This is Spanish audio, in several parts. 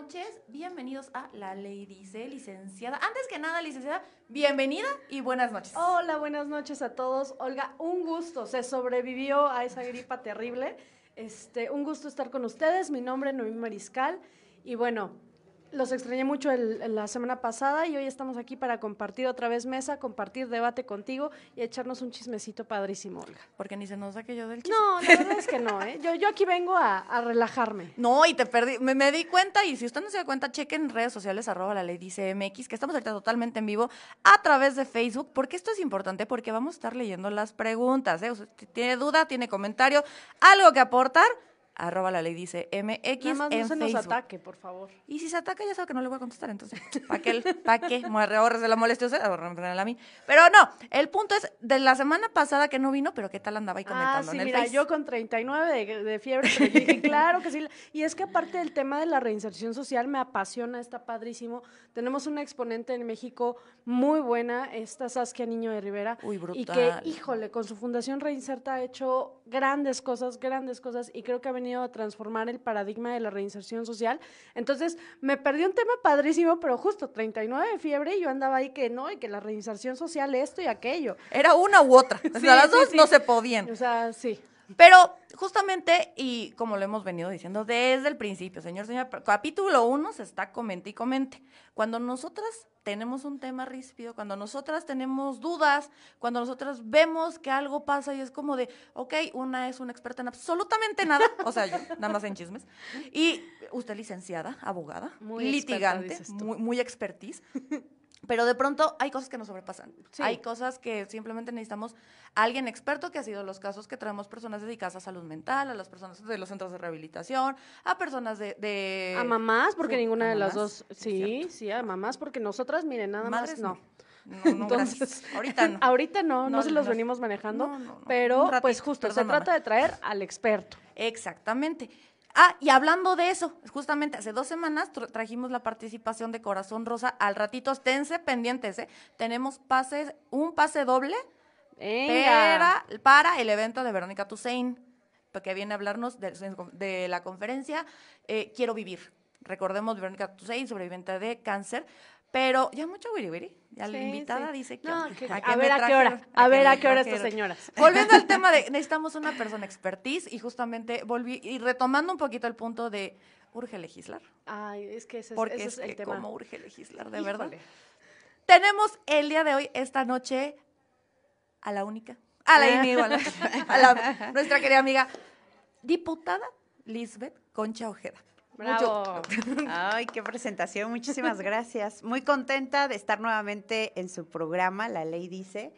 Noches, bienvenidos a La Ley Dice, licenciada. Antes que nada, licenciada, bienvenida y buenas noches. Hola, buenas noches a todos. Olga, un gusto. Se sobrevivió a esa gripa terrible. Este, un gusto estar con ustedes. Mi nombre es Noemí Mariscal. Y bueno, los extrañé mucho el- la semana pasada y hoy estamos aquí para compartir otra vez mesa, compartir debate contigo y echarnos un chismecito padrísimo, Olga. Porque ni se nos saque yo del chisme. No, la verdad es que no, ¿eh? Yo, yo aquí vengo a, a relajarme. No, y te perdí, me, me di cuenta, y si usted no se da cuenta, chequen en redes sociales, arroba la ley dice MX, que estamos ahorita totalmente en vivo a través de Facebook, porque esto es importante, porque vamos a estar leyendo las preguntas, ¿eh? Usted tiene duda, tiene comentario, algo que aportar, arroba la ley dice MX Nada más en no se nos Facebook. ataque, por favor. Y si se ataca, ya sabe que no le voy a contestar, entonces, ¿para qué? ¿Para qué? Ahorres de la molestia usted, a mí. Pero no, el punto es, de la semana pasada que no vino, pero ¿qué tal andaba ahí Ah, comentando sí, en el mira, Face? yo con 39 de, de fiebre, pero yo dije, claro que sí. Y es que aparte del tema de la reinserción social, me apasiona, está padrísimo. Tenemos una exponente en México muy buena, esta Saskia Niño de Rivera. Uy, Y que, brutal. híjole, con su fundación Reinserta ha hecho grandes cosas, grandes cosas, y creo que ha venido a transformar el paradigma de la reinserción social. Entonces, me perdí un tema padrísimo, pero justo 39 de fiebre, y yo andaba ahí que no, y que la reinserción social, esto y aquello. Era una u otra. O sea, Sí, las sí, dos sí. no se podían. O sea, sí. Pero justamente, y como lo hemos venido diciendo desde el principio, señor, señor, capítulo uno se está comente y comente. Cuando nosotras tenemos un tema ríspido, cuando nosotras tenemos dudas, cuando nosotras vemos que algo pasa y es como de, ok, una es una experta en absolutamente nada, o sea, yo, nada más en chismes, y usted licenciada, abogada, Muy litigante, muy, muy expertise. Pero de pronto hay cosas que nos sobrepasan. Sí. Hay cosas que simplemente necesitamos a alguien experto, que ha sido los casos que traemos personas dedicadas a salud mental, a las personas de los centros de rehabilitación, a personas de... de- A mamás, porque ninguna de las dos. Sí, sí, a mamás, porque nosotras, miren, nada Madres más no. No, no, gracias. Ahorita no. Ahorita no, no, No, se los venimos manejando, pero ratito, pues justo se trata de traer al experto. Exactamente. Ah, y hablando de eso, justamente hace dos semanas tra- trajimos la participación de Corazón Rosa. Al ratito, esténse pendientes, ¿eh? Tenemos pases, un pase doble para, para el evento de Verónica Toussaint, que viene a hablarnos de, de la conferencia eh, Quiero Vivir. Recordemos, Verónica Toussaint, sobreviviente de cáncer. Pero ya mucho wiri wiri. Ya la invitada sí. dice que... No, que- qué a me ver a qué hora, a ver a qué hora estas señoras. Volviendo al tema de necesitamos una persona expertise y justamente volví y retomando un poquito el punto de urge legislar. Ay, es que ese, es- Porque ese es, es el que tema. cómo urge legislar, de verdad. Tenemos el día de hoy, esta noche, a la única, a la inigualable, a la- nuestra querida amiga, diputada Lisbeth Concha Ojeda. Bravo. Ay, qué presentación, muchísimas gracias. Muy contenta de estar nuevamente en su programa, La Ley Dice,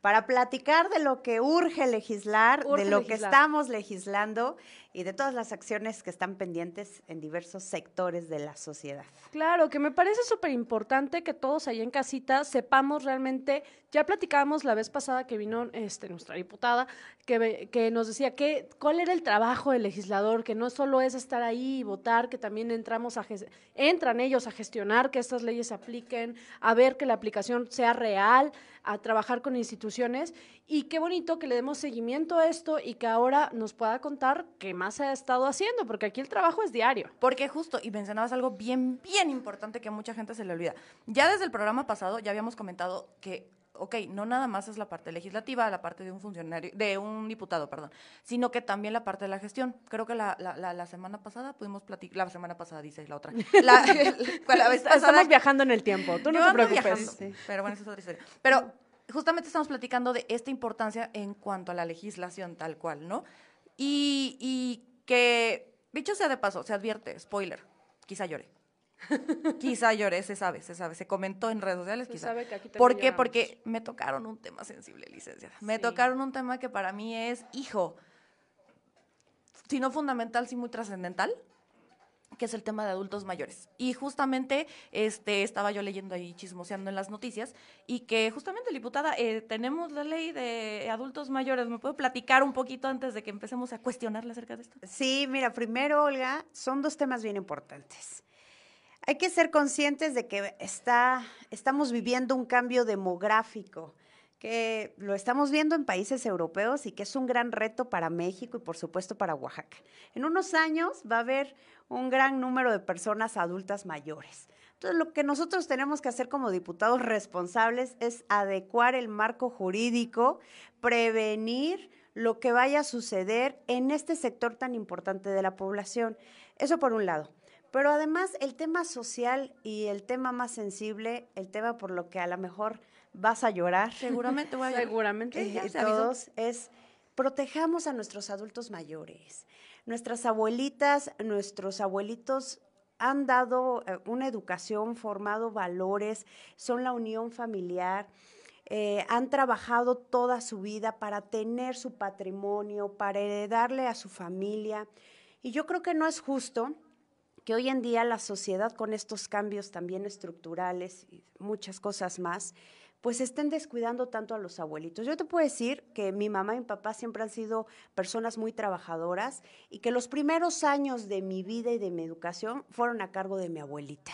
para platicar de lo que urge legislar, Urge de lo que estamos legislando y de todas las acciones que están pendientes en diversos sectores de la sociedad. Claro, que me parece súper importante que todos allá en casita sepamos realmente, ya platicábamos la vez pasada que vino este, nuestra diputada, que, que nos decía que, cuál era el trabajo del legislador, que no solo es estar ahí y votar, que también entramos a entran ellos a gestionar que estas leyes se apliquen, a ver que la aplicación sea real, a trabajar con instituciones y qué bonito que le demos seguimiento a esto y que ahora nos pueda contar qué más ha estado haciendo, porque aquí el trabajo es diario. Porque justo, y mencionabas algo bien, bien importante que a mucha gente se le olvida. Ya desde el programa pasado ya habíamos comentado que, ok, no nada más es la parte legislativa, la parte de un funcionario, de un diputado, perdón, sino que también la parte de la gestión. Creo que la, la, la, la semana pasada pudimos platicar, la semana pasada dice la otra. La, vez pasada- Estamos viajando en el tiempo, tú no yo te preocupes. viajando, Pero bueno, esa es otra historia. Pero justamente estamos platicando de esta importancia en cuanto a la legislación tal cual, ¿no? Y, y que, dicho sea de paso, se advierte, spoiler, quizá llore. quizá llore, se sabe, se sabe, se comentó en redes sociales, Se quizá. sabe que aquí ¿Por qué? lloramos. Porque me tocaron un tema sensible, licenciada. Me Sí. tocaron un tema que para mí es, hijo, si no fundamental, sí muy trascendental, que es el tema de adultos mayores. Y justamente este, estaba yo leyendo ahí, chismoseando en las noticias, y que justamente, diputada, eh, tenemos la ley de adultos mayores. ¿Me puede platicar un poquito antes de que empecemos a cuestionarle acerca de esto? Sí, mira, primero, Olga, son dos temas bien importantes. Hay que ser conscientes de que está, estamos viviendo un cambio demográfico que lo estamos viendo en países europeos y que es un gran reto para México y por supuesto para Oaxaca. En unos años va a haber un gran número de personas adultas mayores. Entonces, lo que nosotros tenemos que hacer como diputados responsables es adecuar el marco jurídico, prevenir lo que vaya a suceder en este sector tan importante de la población. Eso por un lado. Pero además el tema social y el tema más sensible, el tema por lo que a lo mejor vas a llorar. Seguramente voy a llorar. Seguramente. Eh, todos es protejamos a nuestros adultos mayores. Nuestras abuelitas, nuestros abuelitos han dado eh, una educación, formado valores, son la unión familiar. Eh, han trabajado toda su vida para tener su patrimonio, para heredarle a su familia. Y yo creo que no es justo que hoy en día la sociedad con estos cambios también estructurales y muchas cosas más, pues estén descuidando tanto a los abuelitos. Yo te puedo decir que mi mamá y mi papá siempre han sido personas muy trabajadoras y que los primeros años de mi vida y de mi educación fueron a cargo de mi abuelita.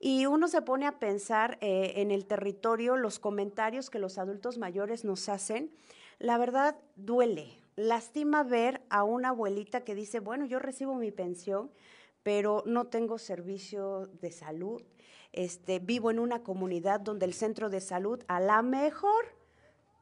Y uno se pone a pensar eh, en el territorio, los comentarios que los adultos mayores nos hacen. La verdad, duele, lastima ver a una abuelita que dice, bueno, yo recibo mi pensión, pero no tengo servicio de salud, este, vivo en una comunidad donde el centro de salud a la mejor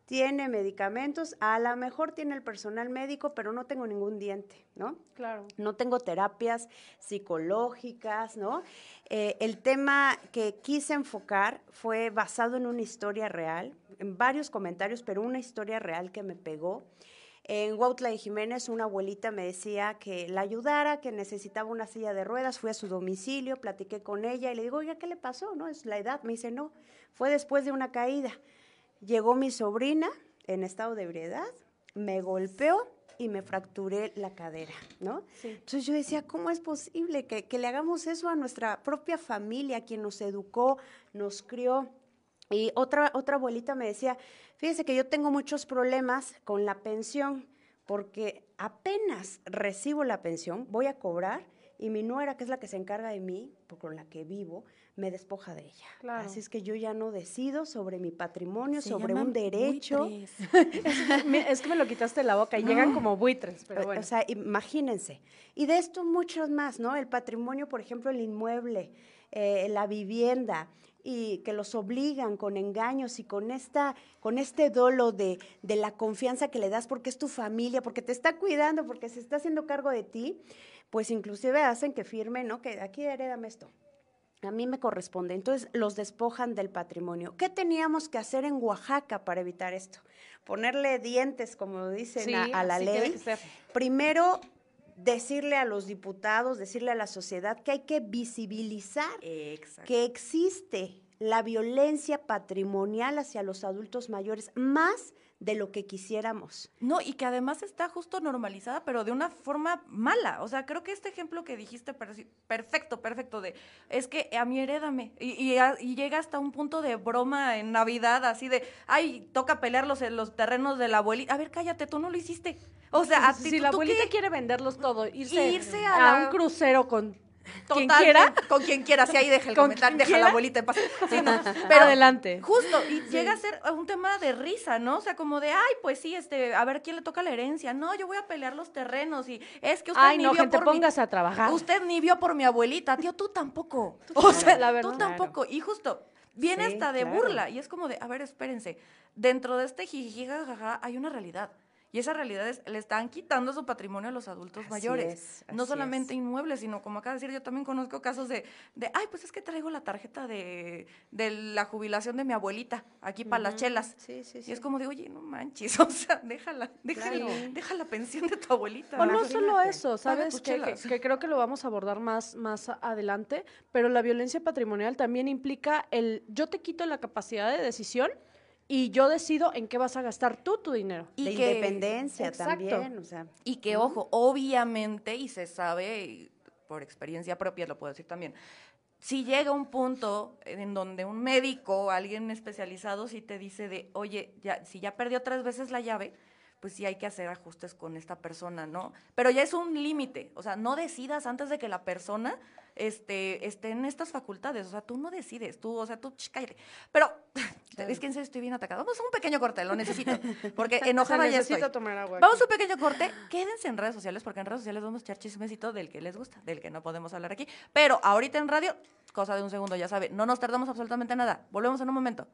tiene medicamentos, a lo mejor tiene el personal médico, pero no tengo ningún diente, ¿no? Claro. No tengo terapias psicológicas, ¿no? Eh, el tema que quise enfocar fue basado en una historia real, en varios comentarios, pero una historia real que me pegó. En Huautla de Jiménez, una abuelita me decía que la ayudara, que necesitaba una silla de ruedas. Fui a su domicilio, platiqué con ella y le digo, oiga, ¿qué le pasó? ¿No? Es la edad. Me dice, no, fue después de una caída. Llegó mi sobrina en estado de ebriedad, me golpeó y me fracturé la cadera, ¿no? Entonces yo decía, ¿cómo es posible que, que le hagamos eso a nuestra propia familia, quien nos educó, nos crió? Y otra, otra abuelita me decía, fíjese que yo tengo muchos problemas con la pensión, porque apenas recibo la pensión, voy a cobrar y mi nuera, que es la que se encarga de mí, con la que vivo, me despoja de ella. Así es que yo ya no decido sobre mi patrimonio, sobre un derecho. es que me lo quitaste de la boca y llegan como buitres, pero bueno. O sea, imagínense. Y de esto muchos más, ¿no? El patrimonio, por ejemplo, el inmueble, eh, la vivienda, y que los obligan con engaños y con esta con este dolo de, de, la confianza que le das porque es tu familia, porque te está cuidando, porque se está haciendo cargo de ti, pues inclusive hacen que firmen, ¿no? Que aquí heredame esto. A mí me corresponde. Entonces los despojan del patrimonio. ¿Qué teníamos que hacer en Oaxaca para evitar esto? Ponerle dientes, como dicen, a, la ley. Primero, decirle a los diputados, decirle a la sociedad que hay que visibilizar que existe la violencia patrimonial hacia los adultos mayores, más de lo que quisiéramos. No, y que además está justo normalizada, pero de una forma mala. O sea, creo que este ejemplo que dijiste, perfecto, perfecto, de es que a mí herédame. Y, llega hasta un punto de broma en Navidad, así de, ay, toca pelear los, los terrenos de la abuelita. A ver, cállate, tú no lo hiciste. O sea, si la abuelita quiere venderlos todo, irse, a, un crucero con quien quiera. Con quien quiera, si ahí deja el comentario, deja la abuelita en paz. pero adelante. Justo, y llega a ser un tema de risa, ¿no? O sea, como de, ay, pues sí, este, a ver quién le toca la herencia. No, yo voy a pelear los terrenos y es que usted ay, ni no, vio gente, por póngase a trabajar. Usted ni vio por mi abuelita, tío, tú tampoco. o sea, la verdad, tú tampoco. Y justo, viene hasta de burla y es como de, a ver, espérense, dentro de este jiji jajaja hay una realidad. Y esa realidad es, le están quitando su patrimonio a los adultos mayores. no solamente inmuebles, sino como acaba de decir, yo también conozco casos de, de ay, pues es que traigo la tarjeta de, de la jubilación de mi abuelita aquí para las chelas. Sí, sí, y es como de, oye, no manches, o sea, déjala, déjala, deja la pensión de tu abuelita. O no solo eso, ¿sabes? Que, que, creo que lo vamos a abordar más, más adelante, pero la violencia patrimonial también implica el, yo te quito la capacidad de decisión y yo decido en qué vas a gastar tú tu dinero. Y de independencia también, o sea. Y que, ojo, obviamente, y se sabe por experiencia propia lo puedo decir también. Si llega un punto en donde un médico o alguien especializado sí te dice de, oye, ya, si ya perdió tres veces la llave, pues sí hay que hacer ajustes con esta persona, ¿no? Pero ya es un límite, o sea, no decidas antes de que la persona este, esté en estas facultades, o sea, tú no decides, tú, o sea, tú, ch, cállate. Pero, es que en serio estoy bien atacada. Vamos a un pequeño corte, lo necesito, porque enojada ya estoy. tomar agua. Vamos a un pequeño corte, quédense en redes sociales, porque en redes sociales vamos a echar chismecito del que les gusta, del que no podemos hablar aquí. Pero ahorita en radio, cosa de un segundo, ya sabe, no nos tardamos absolutamente nada. Volvemos en un momento.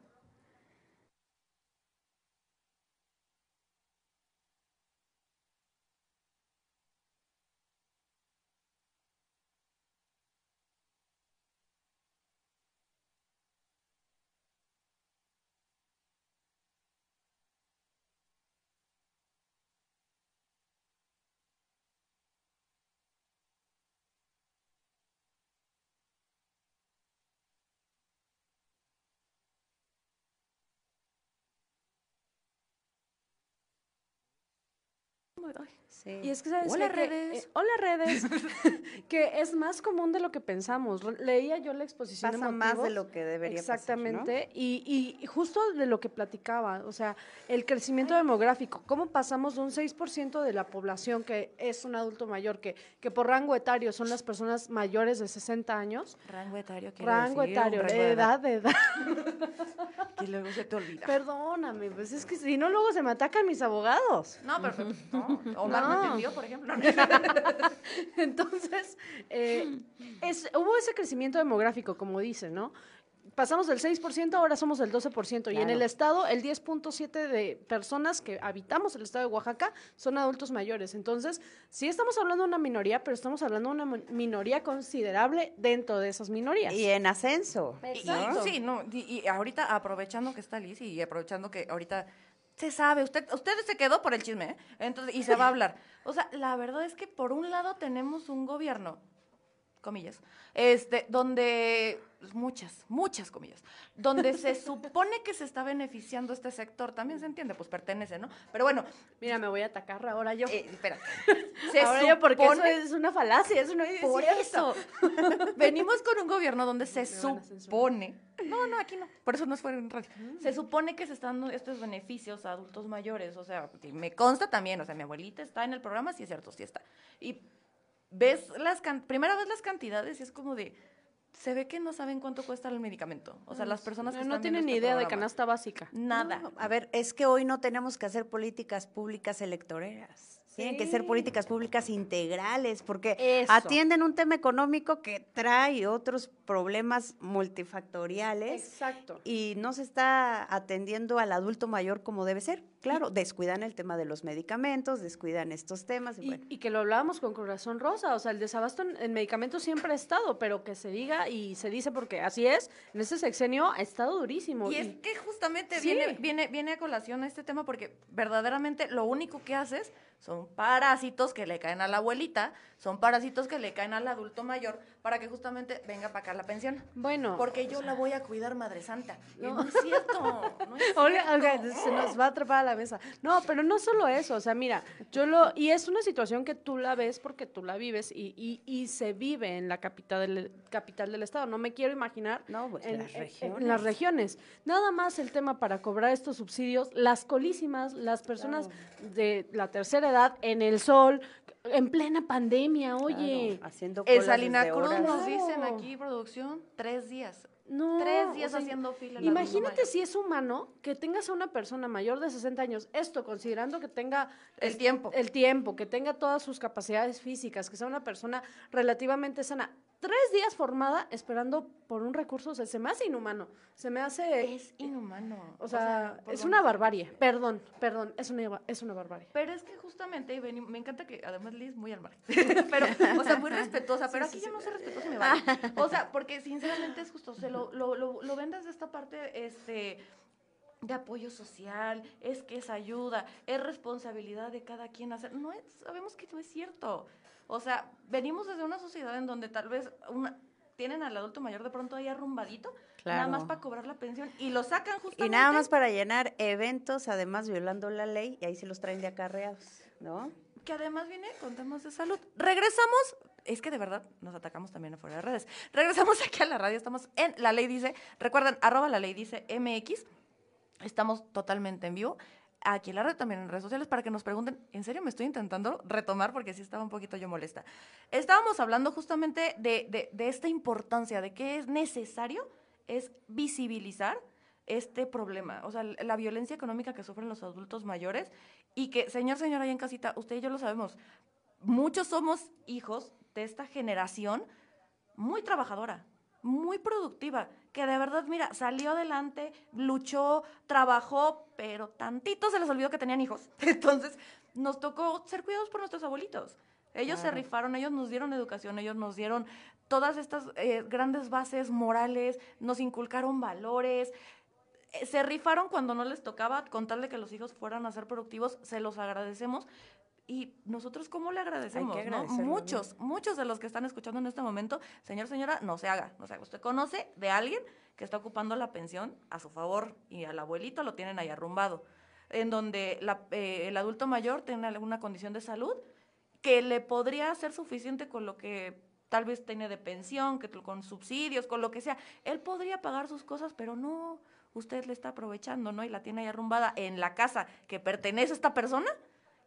Ay, Sí. Y es que sabes Hola? Que, redes. eh, hola redes, que es más común de lo que pensamos. Leía yo la exposición Pasa de más de motivos. lo que debería pasar, ¿no? Exactamente, y, y justo de lo que platicaba, o sea, el crecimiento demográfico, cómo pasamos de un 6% de la población que es un adulto mayor, que, que por rango etario son las personas mayores de 60 años, Rango etario, rango decir, etario, rango de edad, de edad. Que luego se te olvida. Perdóname, pues es que si no, luego se me atacan mis abogados. No, perfecto. No, Omar no No. entendió, por ejemplo. Entonces, eh, es, hubo ese crecimiento demográfico, como dice, ¿no? Pasamos del 6%, ahora somos el 12%. Y en Claro. el estado, el 10.7% de personas que habitamos el estado de Oaxaca son adultos mayores. Entonces, sí estamos hablando de una minoría, pero estamos hablando de una minoría considerable dentro de esas minorías. Y en ascenso. Y- Exacto. sí, no, y, y ahorita aprovechando que está Liz y aprovechando que ahorita se sabe, usted, usted se quedó por el chisme, ¿eh? Entonces, y se va a hablar. O sea, la verdad es que por un lado tenemos un gobierno, comillas, este, donde, muchas, muchas comillas, donde se supone que se está beneficiando este sector, también se entiende, pues pertenece, ¿no? Pero bueno, Mira, me voy a atacar ahora yo. eh, espera. Se ahora yo, porque eso supone- es una falacia, eso no es Por eso. Venimos con un gobierno donde se supone. No, no, aquí no. Por eso no fue en radio. Se supone que se están dando estos beneficios a adultos mayores. O sea, me consta también. O sea, mi abuelita está en el programa, sí es cierto, sí está. Y ves las can- primera vez las cantidades y es como de. Se ve que no saben cuánto cuesta el medicamento. O sea, las personas que No, no están tienen ni este idea de canasta básica. Nada. No, a ver, es que hoy no tenemos que hacer políticas públicas electoreras. Tienen que ser políticas públicas integrales porque Eso. atienden un tema económico que trae otros problemas multifactoriales Exacto. y no se está atendiendo al adulto mayor como debe ser. Claro, descuidan el tema de los medicamentos, descuidan estos temas y, Y, bueno. y que lo hablábamos con Corazón Rosa, o sea, el desabasto en, en medicamentos siempre ha estado, pero que se diga y se dice porque así es, en este sexenio ha estado durísimo. Y es que justamente Sí. viene, viene, viene a colación este tema porque verdaderamente lo único que haces son parásitos que le caen a la abuelita, son parásitos que le caen al adulto mayor para que justamente venga para acá la pensión. bueno, Porque yo la voy a cuidar, Madre Santa. No. No, es cierto. No es. Olga, se nos va a atrapar a la mesa. No, pero no solo eso, o sea, mira, yo lo, y es una situación que tú la ves porque tú la vives y, y, y se vive en la capital del, capital del estado. No me quiero imaginar No, pues, en, las en- en regiones. las regiones. Nada más el tema para cobrar estos subsidios, las colísimas, las personas de la tercera edad en el sol, en plena pandemia, oye. Claro, haciendo En colas Cruz horas. nos dicen aquí, producción, tres días. No, Tres días o sea, haciendo fila. Imagínate si es humano que tengas a una persona mayor de 60 años, esto considerando que tenga El tiempo. el tiempo, que tenga todas sus capacidades físicas, que sea una persona relativamente sana, tres días formada esperando por un recurso, o sea, se me hace inhumano, se me hace, Es inhumano. o sea, es una barbarie, perdón, perdón, es una, es una barbarie. Pero es que justamente, y me encanta que además Liz muy al mar, pero, o sea, muy respetuosa, pero aquí yo no soy respetuosa me vale. O sea, porque sinceramente es justo, se lo, lo, lo, lo ven desde esta parte, este de apoyo social, es que es ayuda, es responsabilidad de cada quien hacer. No es, sabemos que no es cierto. O sea, venimos desde una sociedad en donde tal vez una, tienen al adulto mayor de pronto ahí arrumbadito, nada más para cobrar la pensión, y lo sacan justamente. Y nada más para llenar eventos, además violando la ley, y ahí se los traen de acarreados, ¿no? que además viene con temas de salud. Regresamos es que de verdad nos atacamos también afuera de redes. Regresamos aquí a la radio, estamos en La Ley Dice, recuerden, arroba La Ley Dice MX, estamos totalmente en vivo. Aquí en la red, también en redes sociales, para que nos pregunten, ¿en serio me estoy intentando retomar? Porque sí estaba un poquito yo molesta. Estábamos hablando justamente de, de, esta importancia, de que es necesario, es visibilizar este problema, o sea, la violencia económica que sufren los adultos mayores y que, señor, señora, ahí en casita, usted y yo lo sabemos, muchos somos hijos de esta generación muy trabajadora, muy productiva, que de verdad, mira, salió adelante, luchó, trabajó, pero tantito se les olvidó que tenían hijos. Entonces, nos tocó ser cuidados por nuestros abuelitos. Ellos se rifaron, ellos nos dieron educación, ellos nos dieron todas estas eh, grandes bases morales, nos inculcaron valores, eh, se rifaron cuando no les tocaba contarle que los hijos fueran a ser productivos, se los agradecemos. Y nosotros, ¿cómo le agradecemos? ¿no? Muchos, muchos de los que están escuchando en este momento, señor, señora, no se haga, no se haga. Usted conoce de alguien que está ocupando la pensión a su favor y al abuelito lo tienen ahí arrumbado, en donde eh, el adulto mayor tiene alguna condición de salud que le podría ser suficiente con lo que tal vez tiene de pensión, que con subsidios, con lo que sea. Él podría pagar sus cosas, pero no, usted le está aprovechando, ¿no? Y la tiene ahí arrumbada en la casa que pertenece a esta persona,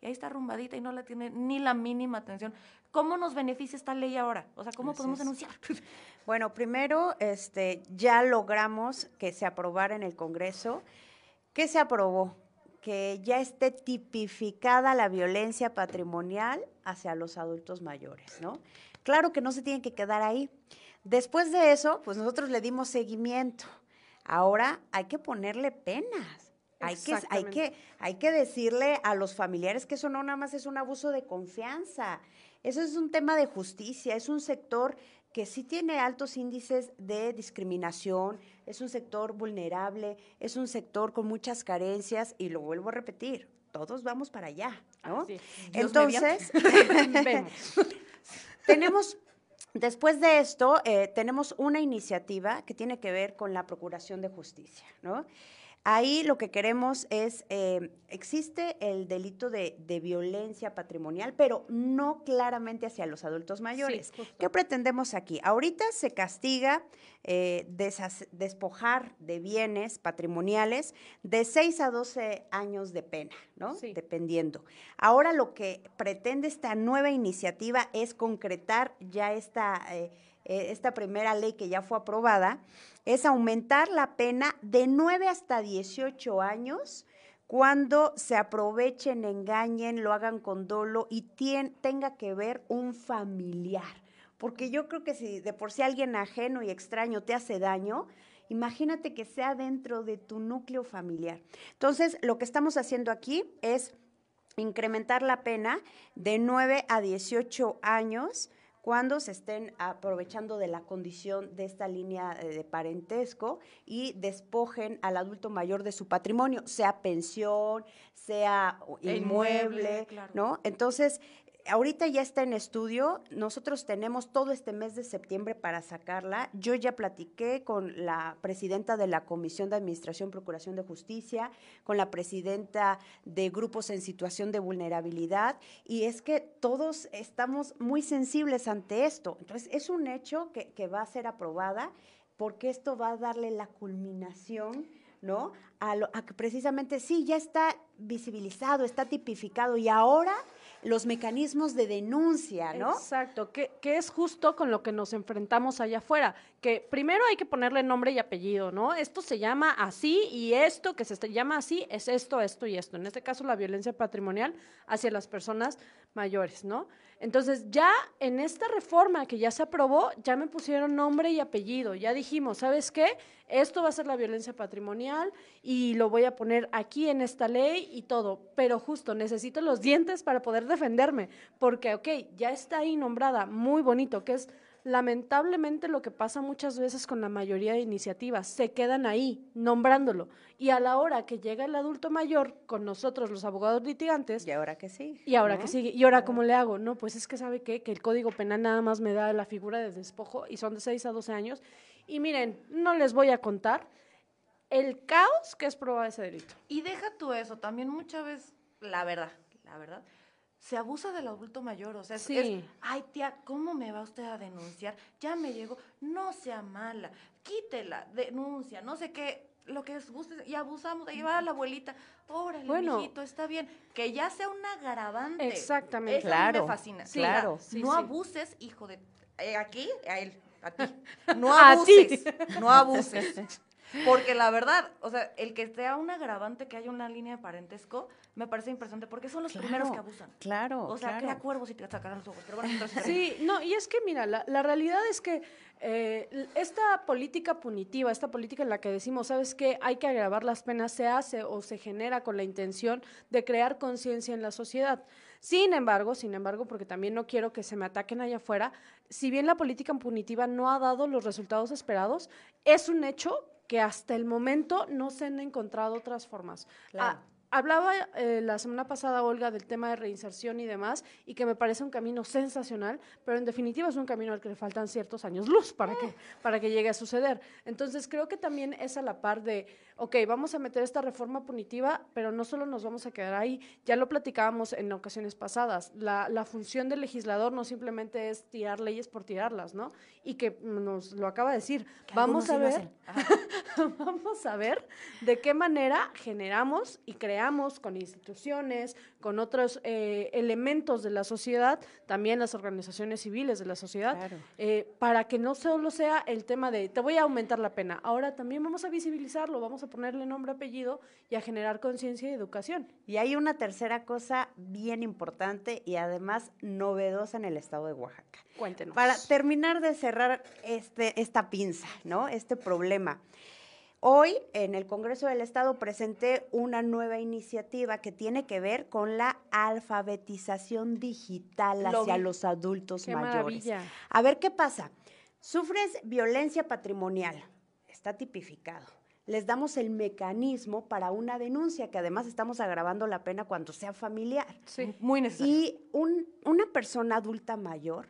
y ahí está arrumbadita y no le tiene ni la mínima atención. ¿Cómo nos beneficia esta ley ahora? O sea, ¿cómo podemos denunciar? Bueno, primero, este, ya logramos que se aprobara en el Congreso. ¿Qué se aprobó? Que ya esté tipificada la violencia patrimonial hacia los adultos mayores, ¿no? Claro que no se tiene que quedar ahí. Después de eso, pues nosotros le dimos seguimiento. Ahora hay que ponerle penas. Hay que, hay, que, hay que decirle a los familiares que eso no nada más es un abuso de confianza. Eso es un tema de justicia, es un sector que sí tiene altos índices de discriminación, es un sector vulnerable, es un sector con muchas carencias y lo vuelvo a repetir, todos vamos para allá, ¿no? Entonces, tenemos Después de esto, eh, tenemos una iniciativa que tiene que ver con la Procuración de Justicia, ¿no? Ahí lo que queremos es, eh, existe el delito de, violencia patrimonial, pero no claramente hacia los adultos mayores. ¿Qué pretendemos aquí? Ahorita se castiga eh, despojar de bienes patrimoniales de 6 a 12 años de pena, ¿no? Dependiendo. Ahora lo que pretende esta nueva iniciativa es concretar ya esta, eh, esta primera ley que ya fue aprobada es aumentar la pena de 9 hasta 18 años cuando se aprovechen, engañen, lo hagan con dolo y tenga que ver un familiar. Porque yo creo que si de por sí alguien ajeno y extraño te hace daño, imagínate que sea dentro de tu núcleo familiar. Entonces, lo que estamos haciendo aquí es incrementar la pena de 9 a 18 años cuando se estén aprovechando de la condición de esta línea eh, de parentesco y despojen al adulto mayor de su patrimonio, sea pensión, sea inmueble, ¿no? Entonces, ahorita ya está en estudio. Nosotros tenemos todo este mes de septiembre para sacarla. Yo ya platiqué con la presidenta de la Comisión de Administración Procuración de Justicia, con la presidenta de grupos en situación de vulnerabilidad, y es que todos estamos muy sensibles ante esto. Entonces, es un hecho que, va a ser aprobada porque esto va a darle la culminación. ¿no? A, lo, a que precisamente sí, ya está visibilizado, está tipificado y ahora los mecanismos de denuncia, ¿no? Exacto, que, que, es justo con lo que nos enfrentamos allá afuera, que primero hay que ponerle nombre y apellido, ¿no? Esto se llama así y esto que se llama así es esto, esto y esto. En este caso, la violencia patrimonial hacia las personas mayores, ¿no? Entonces, ya en esta reforma que ya se aprobó, ya me pusieron nombre y apellido, ya dijimos, ¿sabes qué? Esto va a ser la violencia patrimonial y lo voy a poner aquí en esta ley y todo, pero justo necesito los dientes para poder defenderme, porque, ok, ya está ahí nombrada, muy bonito, que es lamentablemente lo que pasa muchas veces con la mayoría de iniciativas, se quedan ahí nombrándolo y a la hora que llega el adulto mayor con nosotros los abogados litigantes, y ahora que sí. Y ahora que sigue, y ahora cómo le hago? No, pues es que sabe qué? que el Código Penal nada más me da la figura de despojo y son de 6 a 12 años y miren, no les voy a contar el caos que es probar ese delito. Y deja tú eso, también muchas veces, la verdad, la verdad, se abusa del adulto mayor, o sea, es, Sí. es, ay tía, ¿cómo me va usted a denunciar? Ya me llegó, no sea mala, quítela, denuncia, no sé qué, lo que es guste, y abusamos, ahí va la abuelita, órale, Bueno. mijito, está bien, que ya sea un agravante. Exactamente. Eso a mí Claro, me fascina. sí, claro. Sí, no abuses, hijo de, eh, aquí, a él, a ti, no A abuses, no abuses. Porque la verdad, o sea, el que sea un agravante que haya una línea de parentesco, me parece impresionante, porque son los primeros que abusan. Claro, O sea, claro. crea cuervos y te sacarán los ojos. Pero bueno, entonces, Sí, no, y es que mira, la, la realidad es que eh, esta política punitiva, esta política en la que decimos, ¿sabes qué? Hay que agravar las penas, se hace o se genera con la intención de crear conciencia en la sociedad. Sin embargo, sin embargo, porque también no quiero que se me ataquen allá afuera, si bien la política punitiva no ha dado los resultados esperados, es un hecho que hasta el momento no se han encontrado otras formas. Hablaba eh, la semana pasada, Olga, del tema de reinserción y demás, y que me parece un camino sensacional, pero en definitiva es un camino al que le faltan ciertos años luz para que, para que llegue a suceder. Entonces, creo que también es a la par de, ok, vamos a meter esta reforma punitiva, pero no solo nos vamos a quedar ahí, ya lo platicábamos en ocasiones pasadas, la, la función del legislador no simplemente es tirar leyes por tirarlas, ¿no? Y que nos lo acaba de decir, que vamos a ver vamos a ver de qué manera generamos y creamos con instituciones, con otros eh, elementos de la sociedad, también las organizaciones civiles de la sociedad, Claro. eh, para que no solo sea el tema de te voy a aumentar la pena, ahora también vamos a visibilizarlo, vamos a ponerle nombre, apellido y a generar conciencia y educación. Y hay una tercera cosa bien importante y además novedosa en el estado de Oaxaca. Cuéntenos. Para terminar de cerrar este, esta pinza, ¿no? Este problema. Hoy en el Congreso del Estado presenté una nueva iniciativa que tiene que ver con la alfabetización digital hacia los adultos Qué mayores. maravilla. A ver qué pasa. Sufres violencia patrimonial, está tipificado. Les damos el mecanismo para una denuncia, que además estamos agravando la pena cuando sea familiar. Sí. Muy necesario. Y un- una persona adulta mayor,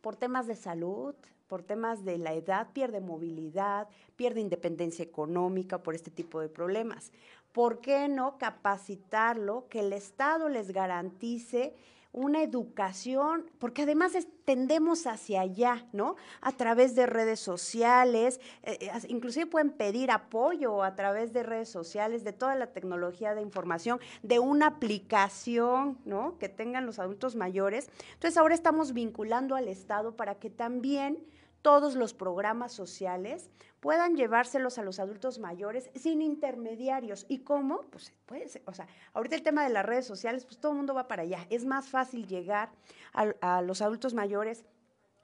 por temas de salud, por temas de la edad, pierde movilidad, pierde independencia económica por este tipo de problemas. ¿Por qué no capacitarlo, que el Estado les garantice una educación, porque además tendemos hacia allá, ¿no? A través de redes sociales, eh, eh, inclusive pueden pedir apoyo a través de redes sociales, de toda la tecnología de información, de una aplicación, ¿no? Que tengan los adultos mayores. Entonces ahora estamos vinculando al Estado para que también todos los programas sociales puedan llevárselos a los adultos mayores sin intermediarios. ¿Y cómo? Pues puede ser, o sea, ahorita el tema de las redes sociales, pues todo el mundo va para allá. Es más fácil llegar a, a los adultos mayores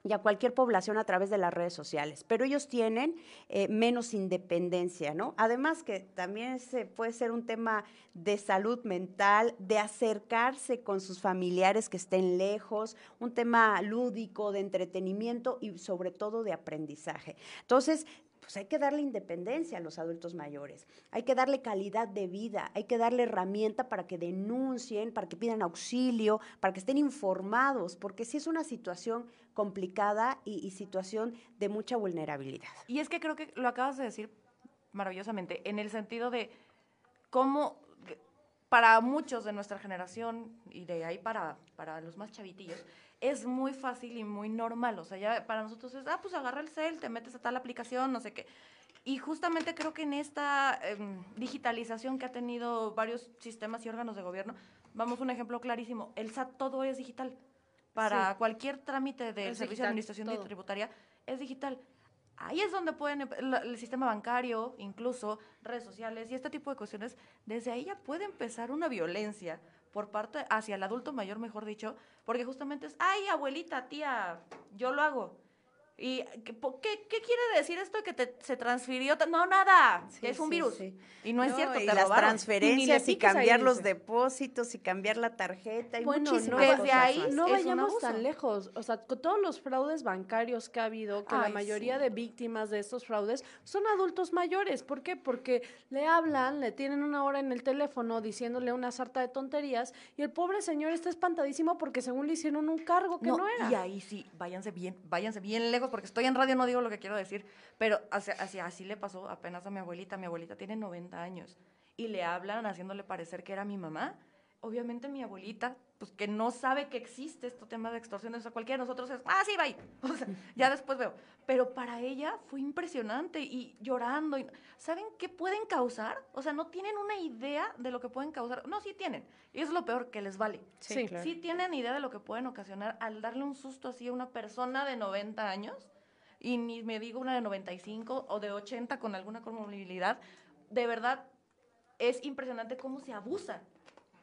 y a cualquier población a través de las redes sociales, pero ellos tienen eh, menos independencia, ¿no? Además que también se puede ser un tema de salud mental, de acercarse con sus familiares que estén lejos, un tema lúdico, de entretenimiento y sobre todo de aprendizaje. Entonces, pues hay que darle independencia a los adultos mayores, hay que darle calidad de vida, hay que darle herramienta para que denuncien, para que pidan auxilio, para que estén informados, porque sí es una situación complicada y, situación de mucha vulnerabilidad. Y es que creo que lo acabas de decir maravillosamente, en el sentido de cómo para muchos de nuestra generación y de ahí para, para los más chavitillos, es muy fácil y muy normal. O sea, ya para nosotros es, ah, pues agarra el cel, te metes a tal aplicación, no sé qué. Y justamente creo que en esta em, digitalización que ha tenido varios sistemas y órganos de gobierno, vamos un ejemplo clarísimo, el SAT todo es digital. Para Sí. cualquier trámite del Servicio de Administración todo. Tributaria es digital. Ahí es donde pueden, la- el sistema bancario, incluso redes sociales y este tipo de cuestiones, desde ahí ya puede empezar una violencia por parte hacia el adulto mayor, mejor dicho, porque justamente es, ay, abuelita, tía, yo lo hago. ¿Y qué, qué- quiere decir esto de que te- se transfirió? No, nada, Sí, es un sí, virus. sí. Y no es No, cierto, y te las robaron. transferencias y cambiar los depósitos y cambiar la tarjeta y Bueno, muchísimas no, Desde cosas ahí más. no vayamos tan lejos. O sea, con todos los fraudes bancarios que ha habido, que la Ay, mayoría sí. de víctimas de estos fraudes son adultos mayores. ¿Por qué? Porque le hablan, le tienen una hora en el teléfono diciéndole una sarta de tonterías y el pobre señor está espantadísimo porque según le hicieron un cargo que no, era. Y ahí sí, váyanse bien, váyanse bien lejos, porque estoy en radio, no digo lo que quiero decir, pero hacia- así le pasó apenas a mi abuelita. Mi abuelita tiene 90 años y le hablan haciéndole parecer que era mi mamá obviamente mi abuelita, pues que no sabe que existe este tema de extorsión, o sea, cualquiera de nosotros es, ah, sí, bye, o sea, ya después veo. Pero para ella fue impresionante y llorando. Y, ¿Saben qué pueden causar? O sea, no tienen una idea de lo que pueden causar. No, sí tienen. Y es lo peor, que les vale. Sí, Sí tienen idea de lo que pueden ocasionar al darle un susto así a una persona de 90 años y ni me digo una de 95 o de 80 con alguna comorbilidad. De verdad, es impresionante cómo se abusa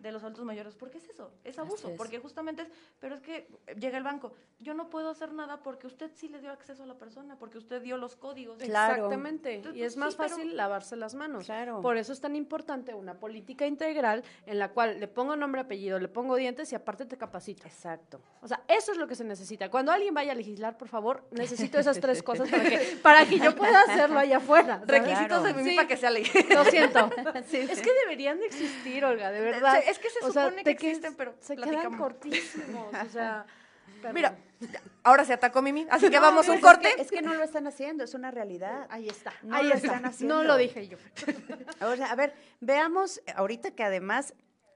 de los adultos mayores. ¿Por qué es eso? Es abuso. es. Porque justamente es, pero es que llega el banco. Yo no puedo hacer nada porque usted sí le dio acceso a la persona, porque usted dio los códigos. Claro. Exactamente. Entonces, Y es sí, más pero- fácil lavarse las manos. Claro. Por eso es tan importante una política integral en la cual le pongo nombre, apellido, le pongo dientes y aparte te capacito. Exacto. O sea, eso es lo que se necesita. Cuando alguien vaya a legislar, por favor, necesito esas tres cosas para que, para que yo pueda hacerlo allá afuera. ¿sabes? Requisitos de mí Sí. para que sea ley. Lo siento. Es que deberían de existir, Olga, de verdad. Es que se O supone que te que- existen, pero se quedan platicamos. cortísimos. O sea, perdón. Mira, ahora se atacó Mimi, así que No, vamos un corte. Es que, es que no lo están haciendo, es una realidad. ahí está. No ahí lo está. están haciendo. No lo dije yo. O sea, a ver, veamos, ahorita que además,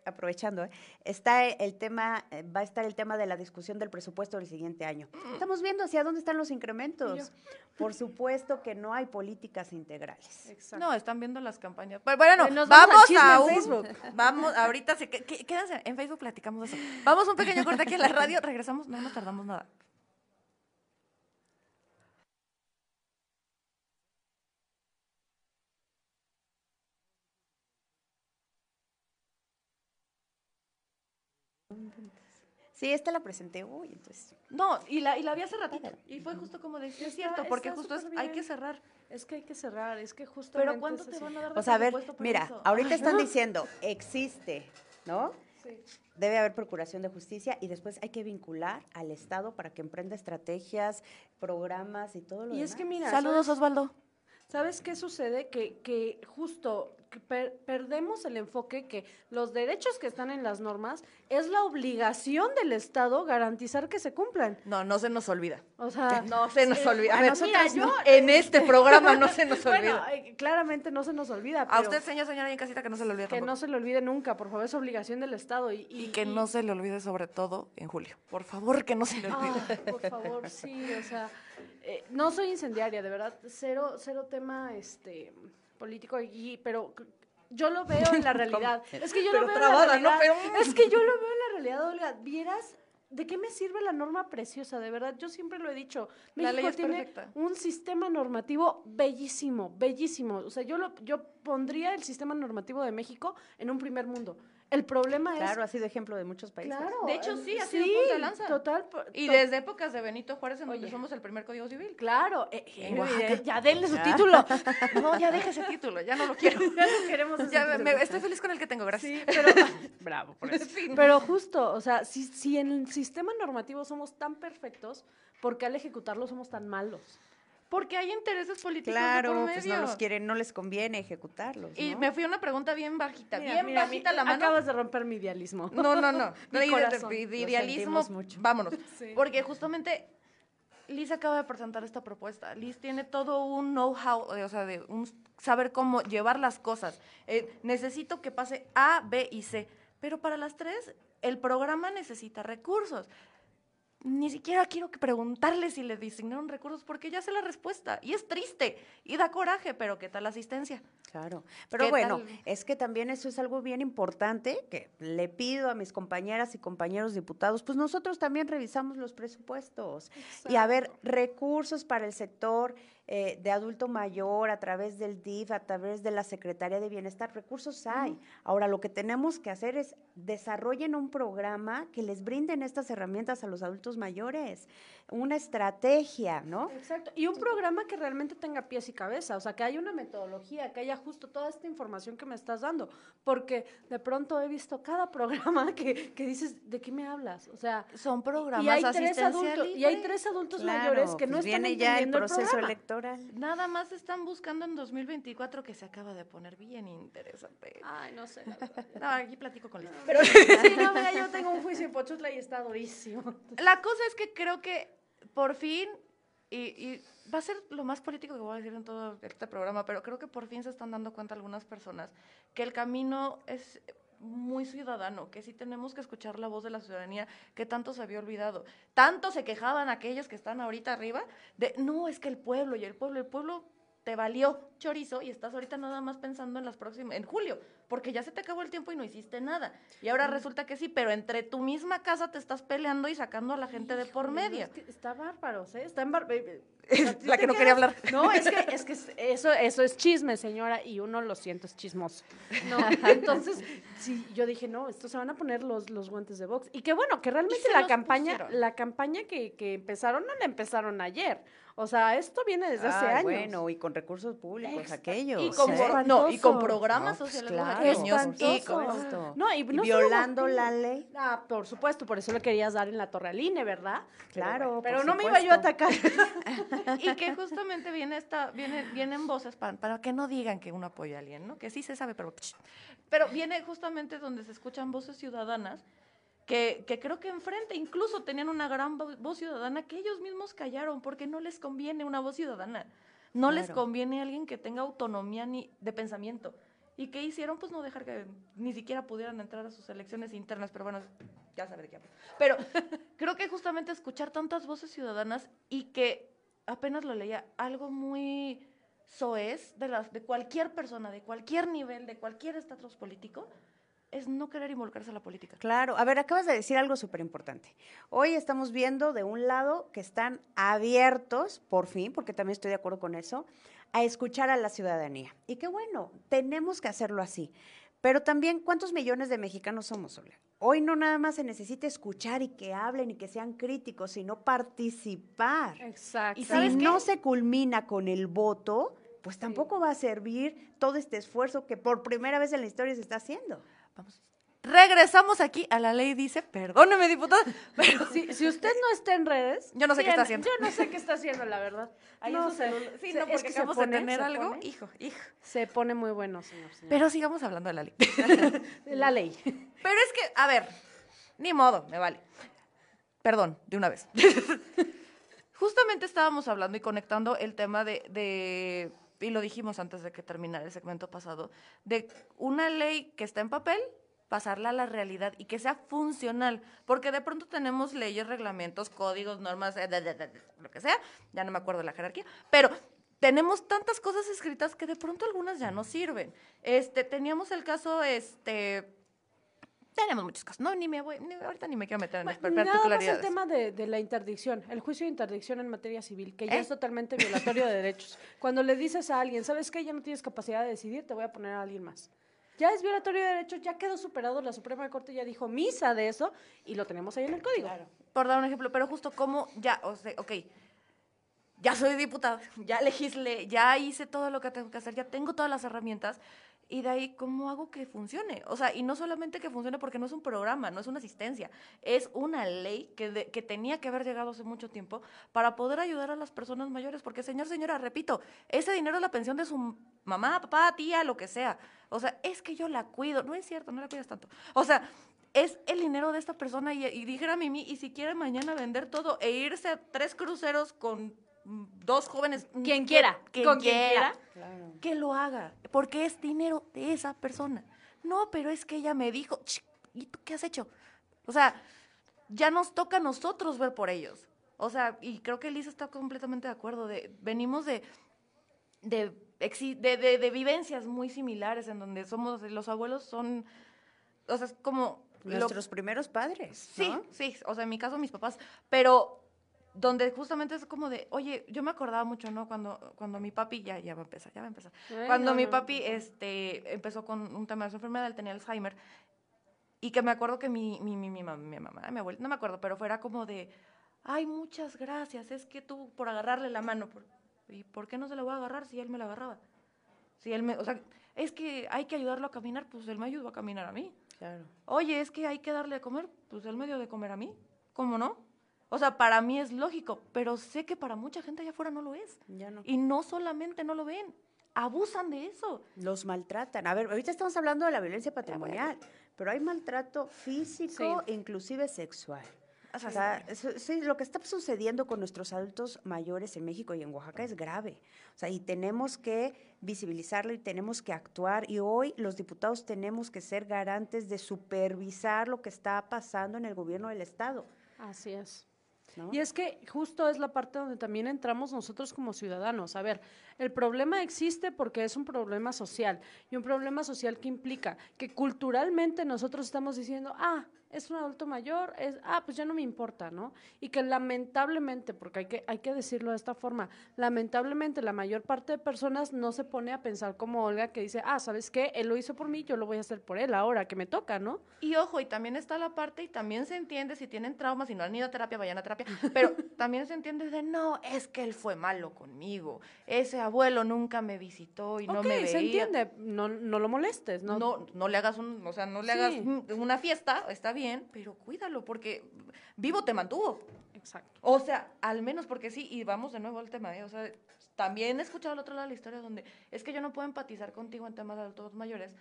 aprovechando, ¿eh? está el tema, eh, va a estar el tema de la discusión del presupuesto del siguiente año. Estamos viendo hacia dónde están los incrementos. Por supuesto que no hay políticas integrales. Exacto. No, están viendo las campañas. Pero bueno, Ay, nos vamos a un Facebook. Vamos, ahorita se quédense en Facebook platicamos eso. Vamos a un pequeño corte aquí en la radio, regresamos, no nos tardamos nada. Sí, esta la presenté hoy, entonces. No, y la, y la vi hace ratito. Y fue justo como decía, es Está- cierto, porque está justo es, hay que cerrar. Es que hay que cerrar, es que justamente. Pero ¿cuánto te van a dar de O sea, a ver, mira, eso? ahorita están no. diciendo, existe, ¿no? Sí. Debe haber procuración de justicia y después hay que vincular al Estado para que emprenda estrategias, programas y todo lo Y demás. es que mira, Saludos, ¿sabes, Osvaldo. ¿sabes qué sucede? Que, que justo per- perdemos el enfoque que los derechos que están en las normas es la obligación del Estado garantizar que se cumplan. No, no se nos olvida. O sea, No se nos sí, olvida. A a ver, nosotros mira, yo en este programa no se nos bueno, olvida. eh, claramente no se nos olvida. A usted, señor, señora, en casita, que no se le olvide que tampoco. no se le olvide nunca, por favor, es obligación del Estado. Y, Y que no se le olvide sobre todo en julio. Por favor, que no se le olvide. Ah, por favor, sí, o sea, eh, no soy incendiaria, de verdad, cero, cero tema este político aquí, pero yo lo veo en la realidad. Es que yo Pero lo veo trabada, en la ¿no? realidad. Pero- Es que yo lo veo en la realidad, Olga. ¿Vieras de qué me sirve la norma preciosa? De verdad, yo siempre lo he dicho. La ley México es tiene perfecta. un sistema normativo bellísimo, bellísimo. O sea, yo lo, yo pondría el sistema normativo de México en un primer mundo. El problema es Claro, ha sido ejemplo de muchos países. Claro. De hecho, sí, ha sido punta de lanza. Total. Y desde épocas de Benito Juárez, en donde somos el primer código civil. Claro. eh, En eh, Oaxaca. eh, ya denle su título. No, ya deja ese título, ya no lo quiero. ya no queremos ese Ya me- título. me- estoy feliz con el que tengo, gracias. Sí, pero bravo por eso. Pero justo, o sea, si, si en el sistema normativo somos tan perfectos, ¿por qué al ejecutarlo somos tan malos? Porque hay intereses políticos de Claro, por pues no medio. los quieren, no les conviene ejecutarlos. Y me fui a una pregunta bien bajita, Mira, bien mira, bajita mi- la mano. Acabas de romper mi idealismo. No, no, no. Mi De- de- corazón. de- de idealismo, mucho. vámonos. Sí. Porque justamente Liz acaba de presentar esta propuesta. Liz tiene todo un know-how, eh, o sea, de un saber cómo llevar las cosas. Eh, necesito que pase A, B y C. Pero para las tres, el programa necesita recursos. Ni siquiera quiero que preguntarle si le designaron recursos porque ya sé la respuesta. Y es triste y da coraje, pero ¿qué tal la asistencia? Claro, pero ¿Qué bueno, tal? es que también eso es algo bien importante que le pido a mis compañeras y compañeros diputados, pues nosotros también revisamos los presupuestos y a ver recursos para el sector eh, de adulto mayor a través del DIF, a través de la Secretaría de Bienestar, recursos hay. Ahora lo que tenemos que hacer es desarrollen un programa que les brinden estas herramientas a los adultos mayores, una estrategia, ¿no? Exacto. Y un programa que realmente tenga pies y cabeza, o sea, que haya una metodología, que haya justo toda esta información que me estás dando, porque de pronto he visto cada programa que, que dices, ¿de qué me hablas? O sea, Son programas y hay tres adultos y hay tres adultos Claro, mayores que no pues están viene ya el entendiendo el proceso programa. electoral. Nada más están buscando en 2024 que se acaba de poner bien interesante. Ay, no sé. la verdad. No, aquí platico con Liz. Pero sí, no, mira, yo tengo un juicio en Pochutla y está durísimo. La cosa es que creo que por fin, y, y va a ser lo más político que voy a decir en todo este programa, pero creo que por fin se están dando cuenta algunas personas que el camino es muy ciudadano, que sí tenemos que escuchar la voz de la ciudadanía que tanto se había olvidado. Tanto se quejaban aquellos que están ahorita arriba de, no, es que el pueblo y el pueblo, el pueblo te valió chorizo y estás ahorita nada más pensando en las próximas, en julio, porque ya se te acabó el tiempo y no hiciste nada. Y ahora resulta que sí, pero entre tu misma casa te estás peleando y sacando a la gente de por Híjole, no, medio. es que está bárbaro, ¿eh? Está en bar- eh, La que no quería hablar. No, es que, es que es- eso, eso es chisme, señora, y uno lo siento, es chismoso. No, entonces, sí, yo dije, no, estos se van a poner los, los guantes de box. Y qué bueno, que realmente la campaña, pusieron. la campaña que, que empezaron, no la empezaron ayer. O sea, esto viene desde hace Ay, años. Bueno, y con recursos públicos, aquellos. Y con, ¿eh? no, y con programas No, pues sociales claro, y con-. No, y, no violando la ley. Ah, por supuesto, por eso le querías dar en la torre al INE, ¿verdad? Claro, Pero, por no me iba yo a atacar. y que justamente viene esta, viene, vienen voces para, para que no digan que uno apoya a alguien, ¿no? Que sí se sabe, pero pero viene justamente donde se escuchan voces ciudadanas que, que creo que enfrente incluso tenían una gran vo- voz ciudadana que ellos mismos callaron porque no les conviene una voz ciudadana. No les Claro. conviene alguien que tenga autonomía ni de pensamiento. ¿Y qué hicieron? Pues no dejar que ni siquiera pudieran entrar a sus elecciones internas, pero bueno, ya sabe de qué hablo. Pero creo que justamente escuchar tantas voces ciudadanas y que apenas lo leía, algo muy soez de, las, de cualquier persona, de cualquier nivel, de cualquier estatus político, es no querer involucrarse en la política. Claro, a ver, acabas de decir algo súper importante. Hoy estamos viendo de un lado que están abiertos, por fin, porque también estoy de acuerdo con eso, a escuchar a la ciudadanía. Y qué bueno, tenemos que hacerlo así. Pero también, ¿cuántos millones de mexicanos somos, Sola? Hoy no nada más se necesita escuchar y que hablen y que sean críticos, sino participar. Exacto. ¿Y Si sabes qué? no se culmina con el voto, pues tampoco va a servir todo este esfuerzo que por primera vez en la historia se está haciendo. Vamos. Regresamos aquí a la ley, dice, perdóneme, diputada, pero Si, si usted no está en redes. Yo no sé qué está haciendo. Yo no sé qué está haciendo, la verdad. ahí no sé. Sí, Se- no, es porque que se acabamos pone, de tener algo. pone. Hijo, hijo. Se pone muy bueno, señor. señor. Pero sigamos hablando de la ley. la ley. Pero es que, a ver, ni modo, me vale. Perdón, de una vez. Justamente estábamos hablando y conectando el tema de, de- y lo dijimos antes de que terminara el segmento pasado, de una ley que está en papel, pasarla a la realidad y que sea funcional, porque de pronto tenemos leyes, reglamentos, códigos, normas, eh, lo que sea, ya no me acuerdo la jerarquía, pero tenemos tantas cosas escritas que de pronto algunas ya no sirven. Este, teníamos el caso, este, tenemos muchos casos, no, ni me voy, ni- ahorita ni me quiero meter en las Nada más el particularidades. tema de, de la interdicción, el juicio de interdicción en materia civil, que ya ¿Eh? es totalmente violatorio de derechos. Cuando le dices a alguien, ¿sabes qué? Ya no tienes capacidad de decidir, te voy a poner a alguien más. Ya es violatorio de derechos, ya quedó superado, la Suprema Corte ya dijo misa de eso y lo tenemos ahí en el código. por dar un ejemplo, pero justo como ya, o sea, ok, ya soy diputada, ya legislé, ya hice todo lo que tengo que hacer, ya tengo todas las herramientas, y de ahí, ¿cómo hago que funcione? O sea, y no solamente que funcione porque no es un programa, no es una asistencia, es una ley que, que tenía que haber llegado hace mucho tiempo para poder ayudar a las personas mayores, porque señor, señora, repito, ese dinero es la pensión de su mamá, papá, tía, lo que sea. O sea, es que yo la cuido, no es cierto, no la cuidas tanto. O sea, es el dinero de esta persona y, y dijera Mimi, y si quiere mañana vender todo e irse a tres cruceros con dos jóvenes, mm, Quien quiera, quien con quien quiera, quiera. que lo haga, porque es dinero de esa persona. No, pero es que ella me dijo, "Ch, ¿y tú qué has hecho? O sea, ya nos toca a nosotros ver por ellos. O sea, y creo que Elisa está completamente de acuerdo. De, venimos de, de, exi- de, de- de vivencias muy similares en donde somos, los abuelos son, o sea, es como... lo- Nuestros primeros padres. Sí, ¿no? sí, o sea, en mi caso mis papás, pero donde justamente es como de, oye, yo me acordaba mucho, ¿no? Cuando, cuando mi papi, ya, ya va a empezar, ya va a empezar. Ay, cuando no, mi papi no. este, empezó con un tema de su enfermedad, él tenía Alzheimer, y que me acuerdo que mi, mi, mi, mi, mam- mi mamá, mi abuela, no me acuerdo, pero fuera como de, ay, muchas gracias, es que tú por agarrarle la mano, por- ¿y por qué no se la voy a agarrar si él me la agarraba? Si él me, o sea, es que hay que ayudarlo a caminar, pues él me ayudó a caminar a mí. Claro. Oye, es que hay que darle de comer, pues él me dio de comer a mí. ¿Cómo no? O sea, para mí es lógico, pero sé que para mucha gente allá afuera no lo es. Ya no. Y no solamente no lo ven, abusan de eso. Los maltratan. A ver, ahorita estamos hablando de la violencia patrimonial, pero hay maltrato físico, inclusive sexual. O sea, sí, lo que está sucediendo con nuestros adultos mayores en México y en Oaxaca es grave. O sea, y tenemos que visibilizarlo y tenemos que actuar. Y hoy los diputados tenemos que ser garantes de supervisar lo que está pasando en el gobierno del Estado. Así es. Y es que justo es la parte donde también entramos nosotros como ciudadanos. A ver, el problema existe porque es un problema social y un problema social que implica que culturalmente nosotros estamos diciendo, ah, es un adulto mayor, es, ah, pues ya no me importa, ¿no? Y que lamentablemente, porque hay que, hay que decirlo de esta forma, lamentablemente la mayor parte de personas no se pone a pensar como Olga que dice, ah, ¿sabes qué? Él lo hizo por mí, yo lo voy a hacer por él ahora que me toca, ¿no? Y ojo, y también está la parte, y también se entiende si tienen traumas, si no han ido a terapia, vayan a terapia, pero también se entiende de no, es que él fue malo conmigo, ese abuelo nunca me visitó y no ok, me veía. se entiende, no, no lo molestes, ¿no? No, no, le hagas un, o sea, no le Sí. hagas un- una fiesta, está bien, pero cuídalo, porque vivo te mantuvo. Exacto. O sea, al menos porque sí, y vamos de nuevo al tema, ¿eh? o sea, también he escuchado al otro lado de la historia donde es que yo no puedo empatizar contigo en temas de adultos mayores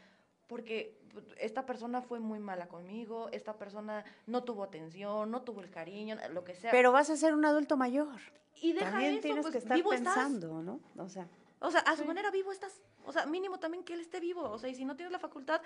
porque esta persona fue muy mala conmigo, esta persona no tuvo atención, no tuvo el cariño, lo que sea. Pero vas a ser un adulto mayor. Y deja También eso, tienes pues, que estar vivo estás. pensando, ¿no? O sea, O sea, a su manera vivo estás. O sea, mínimo también que él esté vivo. O sea, y si no tienes la facultad,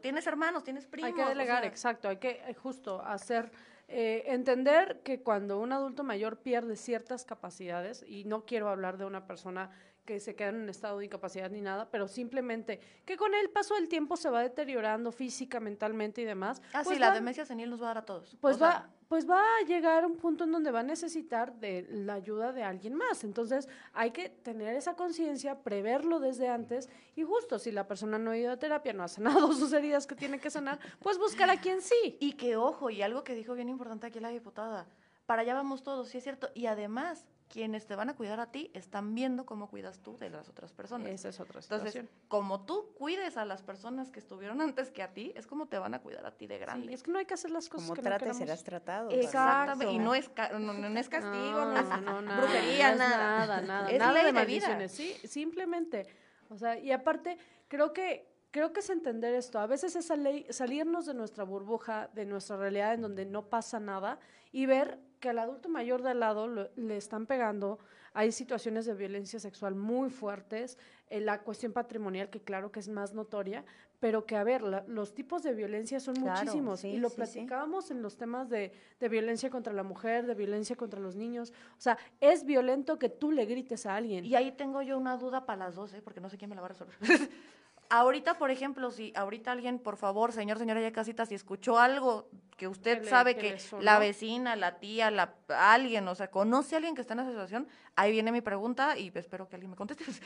tienes hermanos, tienes primos. Hay que o delegar, sea, exacto, hay que eh, justo hacer, eh, entender que cuando un adulto mayor pierde ciertas capacidades, y no quiero hablar de una persona que se queda en un estado de incapacidad ni nada, pero simplemente que con el paso del tiempo se va deteriorando física, mentalmente y demás. Ah, sí, pues la va- demencia senil nos va a dar a todos. Pues O sea, va, pues va a llegar a un punto en donde va a necesitar de la ayuda de alguien más. Entonces hay que tener esa conciencia, preverlo desde antes y justo si la persona no ha ido a terapia, no ha sanado sus heridas que tiene que sanar, pues buscar a quien sí. Y que ojo, y algo que dijo bien importante aquí la diputada, para allá vamos todos, sí es cierto. Y además, quienes te van a cuidar a ti están viendo cómo cuidas tú de las otras personas. Esa es otra Entonces, situación. como tú cuides a las personas que estuvieron antes que a ti, es como te van a cuidar a ti de grande. Sí, es que no hay que hacer las cosas como que no trates queramos. serás tratado. Exactamente. Exacto. Y no es, ca- no, no es castigo, no, es nada, brujería, no es nada. nada, nada, Es nada ley de de vida. maldiciones, sí, simplemente, o sea, y aparte creo que creo que es entender esto, a veces es sali- salirnos de nuestra burbuja, de nuestra realidad en donde no pasa nada y ver que al adulto mayor de al lado lo- le están pegando, hay situaciones de violencia sexual muy fuertes, eh, la cuestión patrimonial que claro que es más notoria, pero que a ver, la- los tipos de violencia son Claro, muchísimos sí, y lo sí, sí. platicábamos en los temas de, de violencia contra la mujer, de violencia contra los niños, o sea, es violento que tú le grites a alguien. Y ahí tengo yo una duda para las dos, ¿eh? porque no sé quién me la va a resolver. ahorita, por ejemplo, si ahorita alguien, por favor, señor, señora ya casita, si escuchó algo que usted Que le- sabe que la vecina, la tía, la alguien, o sea, conoce a alguien que está en esa situación, ahí viene mi pregunta y espero que alguien me conteste.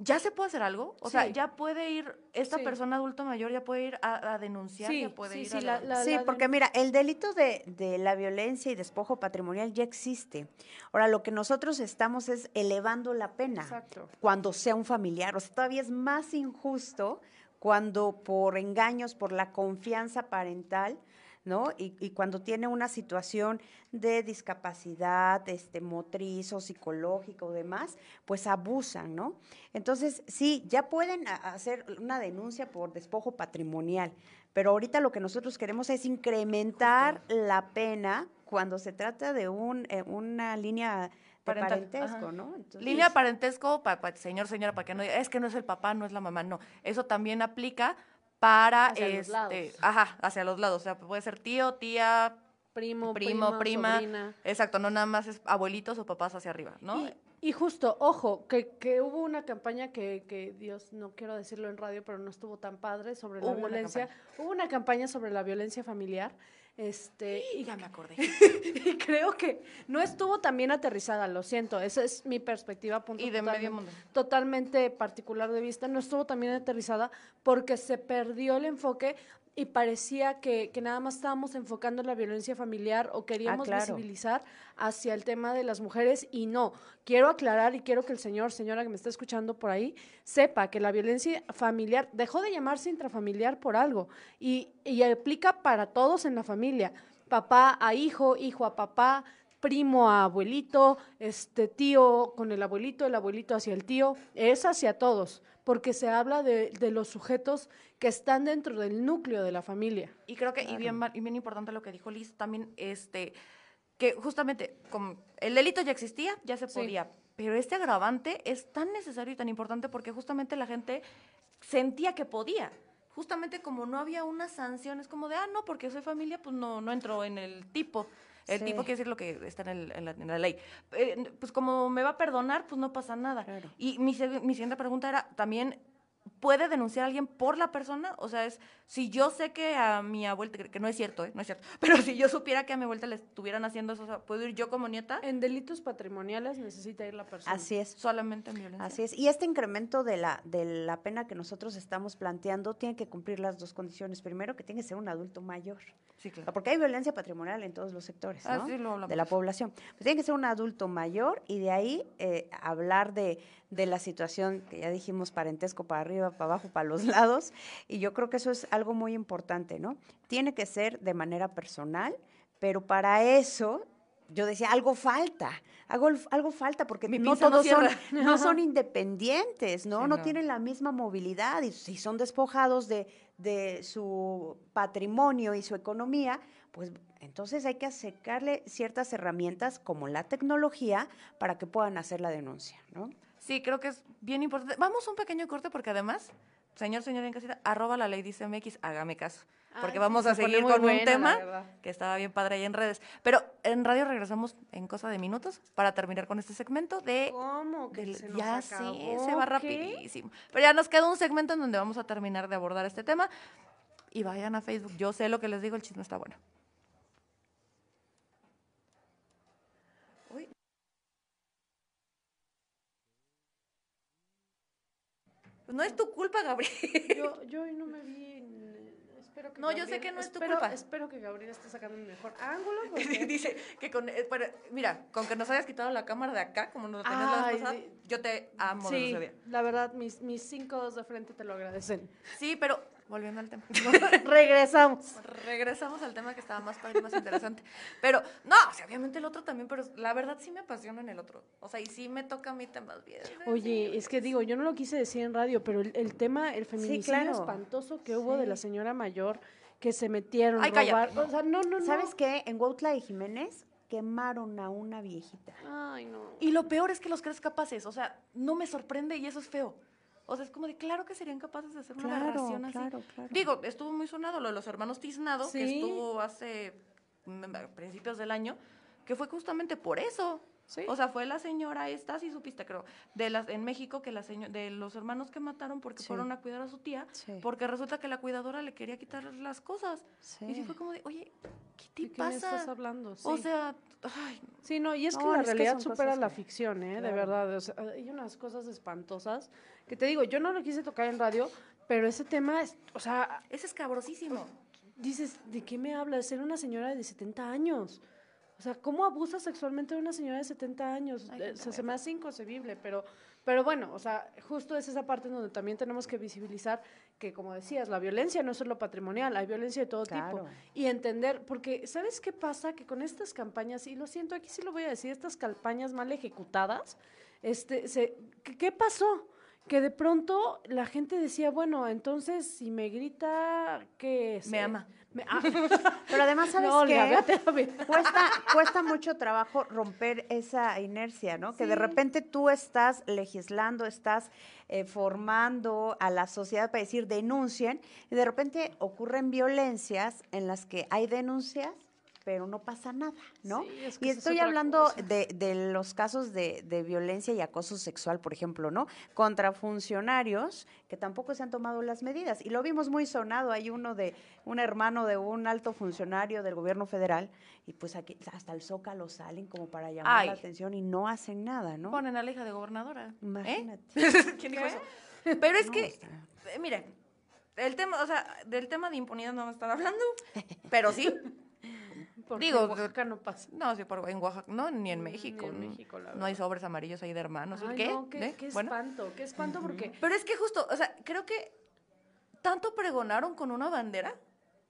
¿Ya se puede hacer algo? O sea, ya puede ir, esta Sí. persona adulto mayor ya puede ir a, a denunciar, Sí, ya puede sí, ir sí, a la- la- Sí, la porque mira, el delito de, de la violencia y despojo patrimonial ya existe. Ahora, lo que nosotros estamos es elevando la pena Exacto. cuando sea un familiar. O sea, todavía es más injusto cuando por engaños, por la confianza parental, ¿no? Y, y cuando tiene una situación de discapacidad este, motriz o psicológica o demás, pues abusan, ¿no? Entonces, sí, ya pueden hacer una denuncia por despojo patrimonial, pero ahorita lo que nosotros queremos es incrementar la pena cuando se trata de un, eh, una línea Parental, parentesco, ajá. ¿no? Entonces, Línea parentesco, pa, pa- señor, señora, para que no diga, es que no es el papá, no es la mamá, no. Eso también aplica para, Hacia los este, lados. ajá, hacia los lados. O sea, puede ser tío, tía, Primo, primo, prima. sobrina. Exacto, no nada más es abuelitos o papás hacia arriba, ¿no? Y, y justo, ojo, que, que hubo una campaña que, que, Dios, no quiero decirlo en radio, pero no estuvo tan padre sobre la Hubo una violencia. Hubo una campaña sobre la violencia familiar. Este, y ya me acordé. y creo que no estuvo tan bien aterrizada, lo siento, esa es mi perspectiva. Punto Y de medio mundo. Totalmente particular de vista, no estuvo tan bien aterrizada porque se perdió el enfoque y parecía que, que nada más estábamos enfocando en la violencia familiar o queríamos claro. visibilizar hacia el tema de las mujeres y no. Quiero aclarar y quiero que el señor, señora que me está escuchando por ahí, sepa que la violencia familiar dejó de llamarse intrafamiliar por algo y, y aplica para todos en la familia. Papá a hijo, hijo a papá, primo a abuelito, este tío con el abuelito, el abuelito hacia el tío, es hacia todos, porque se habla de, de los sujetos que están dentro del núcleo de la familia. Y creo que, y, bien, y bien importante lo que dijo Liz, también, este, que justamente, como el delito ya existía, ya se Sí. podía, pero este agravante es tan necesario y tan importante porque justamente la gente sentía que podía. Justamente como no había una sanción, es como de, ah, no, porque soy familia, pues no, no entro en el tipo. El Sí. tipo quiere decir lo que está en, el- en la, en la ley. Eh, pues como me va a perdonar, pues no pasa nada. Claro. Y mi, mi siguiente pregunta era, ¿también puede denunciar a alguien por la persona? O sea, es, si yo sé que a mi abuela, que, no es cierto, ¿eh? No es cierto, pero si yo supiera que a mi abuela le estuvieran haciendo eso, o sea, ¿puedo ir yo como nieta? En delitos patrimoniales necesita ir la persona. Así es. Solamente en violencia. Así es. Y este incremento de la, de la pena que nosotros estamos planteando tiene que cumplir las dos condiciones. Primero, que tiene que ser un adulto mayor. Sí, claro. Porque hay violencia patrimonial en todos los sectores, Ah, ¿no? sí, lo hablamos. de la población. Pues tiene que ser un adulto mayor y de ahí eh, hablar de, de la situación que ya dijimos, parentesco para arriba, para abajo, para los lados. Y yo creo que eso es algo muy importante, ¿no? Tiene que ser de manera personal, pero para eso... Yo decía, algo falta, algo, algo falta, porque Mi no todos son, no son independientes, ¿no? Sí, no no. tienen la misma movilidad y si son despojados de, de su patrimonio y su economía, pues entonces hay que acercarle ciertas herramientas como la tecnología para que puedan hacer la denuncia, ¿no? Sí, creo que es bien importante. Vamos a un pequeño corte porque además, señor, señora en casita, arroba la ley dice MX, hágame caso. Porque Ay, sí, vamos a seguir con buena, un tema que estaba bien padre ahí en redes. Pero en radio regresamos en cosa de minutos para terminar con este segmento de... ¿Cómo? Que se nos ya sí, acabó, se va ¿qué? rapidísimo. Pero ya nos queda un segmento en donde vamos a terminar de abordar este tema. Y vayan a Facebook. Yo sé lo que les digo, el chisme está bueno. Uy. Pues no es tu culpa, Gabriel. Yo, yo hoy no me vi. en- espero que No, yo sé que no es tu espero- culpa. Espero que Gabriel esté sacando el mejor ángulo. Porque- Dice que con, eh, mira, con que nos hayas quitado la cámara de acá, como nos lo tenías la vez pasada, yo te amo Sí, la verdad, mis, mis cinco dedos de frente te lo agradecen. Sí, pero volviendo al tema. Regresamos. Regresamos al tema que estaba más padre y más interesante. Pero, no, o sea, obviamente el otro también, pero la verdad sí me apasiona en el otro. O sea, y sí me toca a mí temas bien. Oye, es que digo, yo no lo quise decir en radio, pero el, el tema, el feminicidio claro. espantoso que hubo de la Sí. señora mayor que se metieron, Ay, cállate, robar, o sea, no, no, no. ¿Sabes qué? En Huautla de Jiménez quemaron a una viejita. Ay, no. Y lo peor es que los crees capaces. O sea, no me sorprende y eso es feo. O sea, es como de claro que serían capaces de hacer una Claro, aberración así. claro, claro. Digo, estuvo muy sonado lo de los hermanos Tiznado, que estuvo hace mm, a principios del año, que fue justamente por eso. Sí. O sea, fue la señora esta, sí supiste, creo, de las en México que la seño- de los hermanos que mataron porque Sí. fueron a cuidar a su tía, Sí. porque resulta que la cuidadora le quería quitar las cosas. Y sí fue como de, "Oye, ¿qué te ¿De qué pasa?" estás hablando? O sea, ay, Sí, no, y es que la es realidad supera la que- ficción, ¿eh? De verdad. o sea, hay unas cosas espantosas que te digo, yo no lo quise tocar en radio, pero ese tema, es, o sea, es escabrosísimo. dices, ¿de qué me hablas? Era una señora de 70 años. O sea, ¿cómo abusa sexualmente de una señora de 70 años? Ay, Eh, se, se me hace inconcebible, pero, pero bueno, o sea, justo es esa parte donde también tenemos que visibilizar que, como decías, la violencia no es solo patrimonial, hay violencia de todo tipo. Y entender, porque ¿sabes qué pasa? Que con estas campañas, y lo siento, aquí sí lo voy a decir, estas campañas mal ejecutadas, este, se, ¿qué, pasó? Que de pronto la gente decía, bueno, entonces si me grita, ¿qué es? Me ama. Me- ah, Pero además, ¿sabes no, qué? cuesta, cuesta mucho trabajo romper esa inercia, ¿no? Que de repente tú estás legislando, estás eh, formando a la sociedad para decir denuncien, y de repente ocurren violencias en las que hay denuncias, pero no pasa nada, ¿no? Sí, es que y es estoy hablando de, de los casos de, de violencia y acoso sexual, por ejemplo, ¿no? Contra funcionarios que tampoco se han tomado las medidas. Y lo vimos muy sonado, hay uno de un hermano de un alto funcionario del gobierno federal, y pues aquí hasta el zócalo salen como para llamar la atención y no hacen nada, ¿no? Ponen a la hija de gobernadora. ¿eh? Imagínate. ¿Quién dijo eso? Pero es No, que, eh, miren, el tema, o sea, del tema de impunidad no me están hablando, pero sí. Porque Digo, en Oaxaca no pasa. No, sí, por, en Oaxaca, no, ni en Ni México. en México, la no hay sobres amarillos ahí de hermanos. Ay, ¿Qué? no, qué, ¿Eh? qué Bueno, espanto, qué espanto porque... pero es que justo, o sea, creo que tanto pregonaron con una bandera.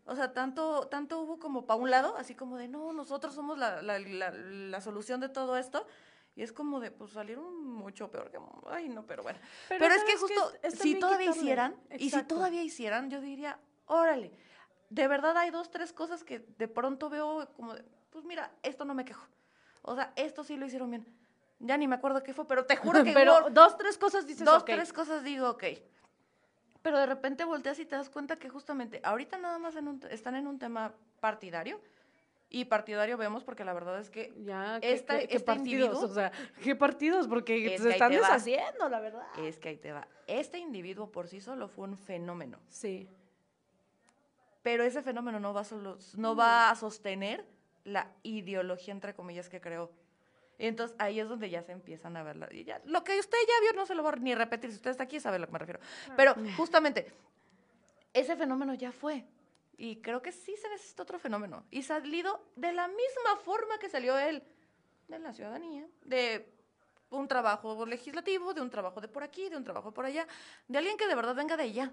O sea, tanto, tanto hubo como para un lado, así como de, no, nosotros somos la, la, la, la solución de todo esto. Y es como de, pues salieron mucho peor que... Ay, no, pero bueno. Pero, es que justo, Es si todavía quitarle. hicieran, y si todavía hicieran, yo diría, órale, de verdad hay dos, tres cosas que de pronto veo como pues mira, esto no me quejo. O sea, esto sí lo hicieron bien. Ya ni me acuerdo qué fue, pero te juro que Pero dos, tres cosas dices, dos, ok. tres cosas digo, ok. Pero de repente volteas y te das cuenta que justamente ahorita nada más en un- están en un tema partidario. Y partidario vemos porque la verdad es que Ya, ¿qué, Esta- qué- qué este partidos? individuo- O sea, ¿qué partidos? Porque Es se están deshaciendo, la verdad. es que ahí te va. Este individuo por sí solo fue un fenómeno. Sí. Pero ese fenómeno no va a, solo, no va a sostener la ideología, entre comillas, que creó. Entonces ahí es donde ya se empiezan a ver la- y ya- lo que usted ya vio no se lo va a ni repetir. Si usted está aquí sabe a lo que me refiero. Pero justamente, ese fenómeno ya fue. Y creo que sí se necesita otro fenómeno. Y salido de la misma forma que salió él, de la ciudadanía, de un trabajo legislativo, de un trabajo de por aquí, de un trabajo por allá, de alguien que de verdad venga de allá.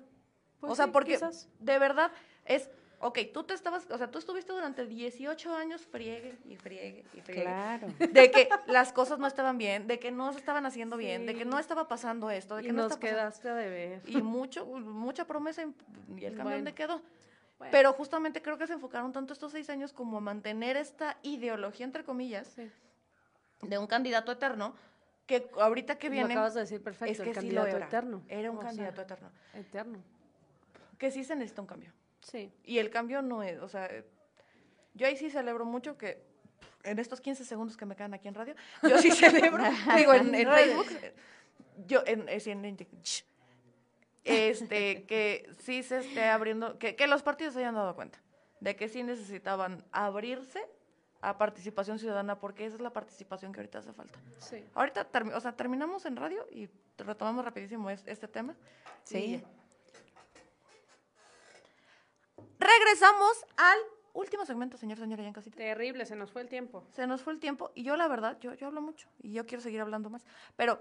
Pues o sea, sí, porque quizás. de verdad es, ok, tú te estabas, o sea, tú estuviste durante 18 años friegue y friegue y friegue. Claro. De que las cosas no estaban bien, de que no se estaban haciendo bien, de que no estaba pasando esto, de Y que no nos quedaste a deber. Y mucho, mucha promesa y y el cambio Bueno. quedó. Bueno, Pero justamente creo que se enfocaron tanto estos seis años como a mantener esta ideología, entre comillas, sí. de un candidato eterno, que ahorita que Lo viene... acabas de decir perfecto, es que el sí lo candidato era. eterno. Era un O sea, candidato eterno. eterno. Que sí se necesita un cambio. Sí. Y el cambio no es, o sea, eh, yo ahí sí celebro mucho que en estos 15 segundos que me quedan aquí en radio, yo sí celebro, digo, en, en Facebook, eh, yo, en, es en- en- este, que sí se esté abriendo, que, que los partidos se hayan dado cuenta de que sí necesitaban abrirse a participación ciudadana, porque esa es la participación que ahorita hace falta. Sí. Ahorita, o sea, terminamos en radio y retomamos rapidísimo es- este tema. Sí. Y ya. Regresamos al último segmento, señor, señora, ya en casita. Terrible, se nos fue el tiempo. Se nos fue el tiempo y yo la verdad, yo, yo hablo mucho y yo quiero seguir hablando más. Pero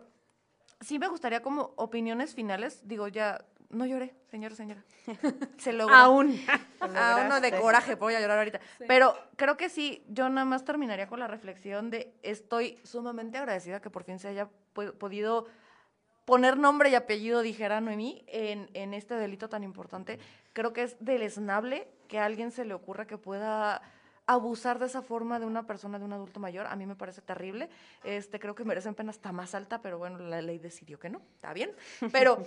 sí me gustaría como opiniones finales. Digo, ya, no lloré, señor, señora. Se logró. Aún. A uno de coraje, voy a llorar ahorita. Sí. Pero creo que sí, yo nada más terminaría con la reflexión de estoy sumamente agradecida que por fin se haya podido poner nombre y apellido, dijera Noemí, en, en este delito tan importante. Creo que es deleznable que a alguien se le ocurra que pueda abusar de esa forma de una persona, de un adulto mayor. A mí me parece terrible. Este, creo que merecen pena hasta más alta, pero bueno, la ley decidió que no. Está bien. Pero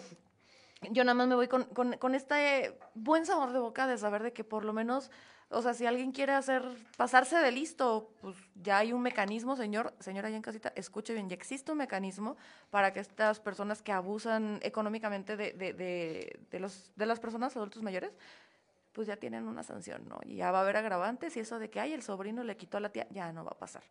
yo nada más me voy con, con, con este buen sabor de boca de saber de que por lo menos, o sea, si alguien quiere hacer, pasarse de listo, pues ya hay un mecanismo, señor, señora allá en casita, escuche bien, ya existe un mecanismo para que estas personas que abusan económicamente de, de, de, de los, de las personas adultos mayores, pues ya tienen una sanción, ¿no? Y ya va a haber agravantes y eso de que, ay, el sobrino le quitó a la tía, ya no va a pasar.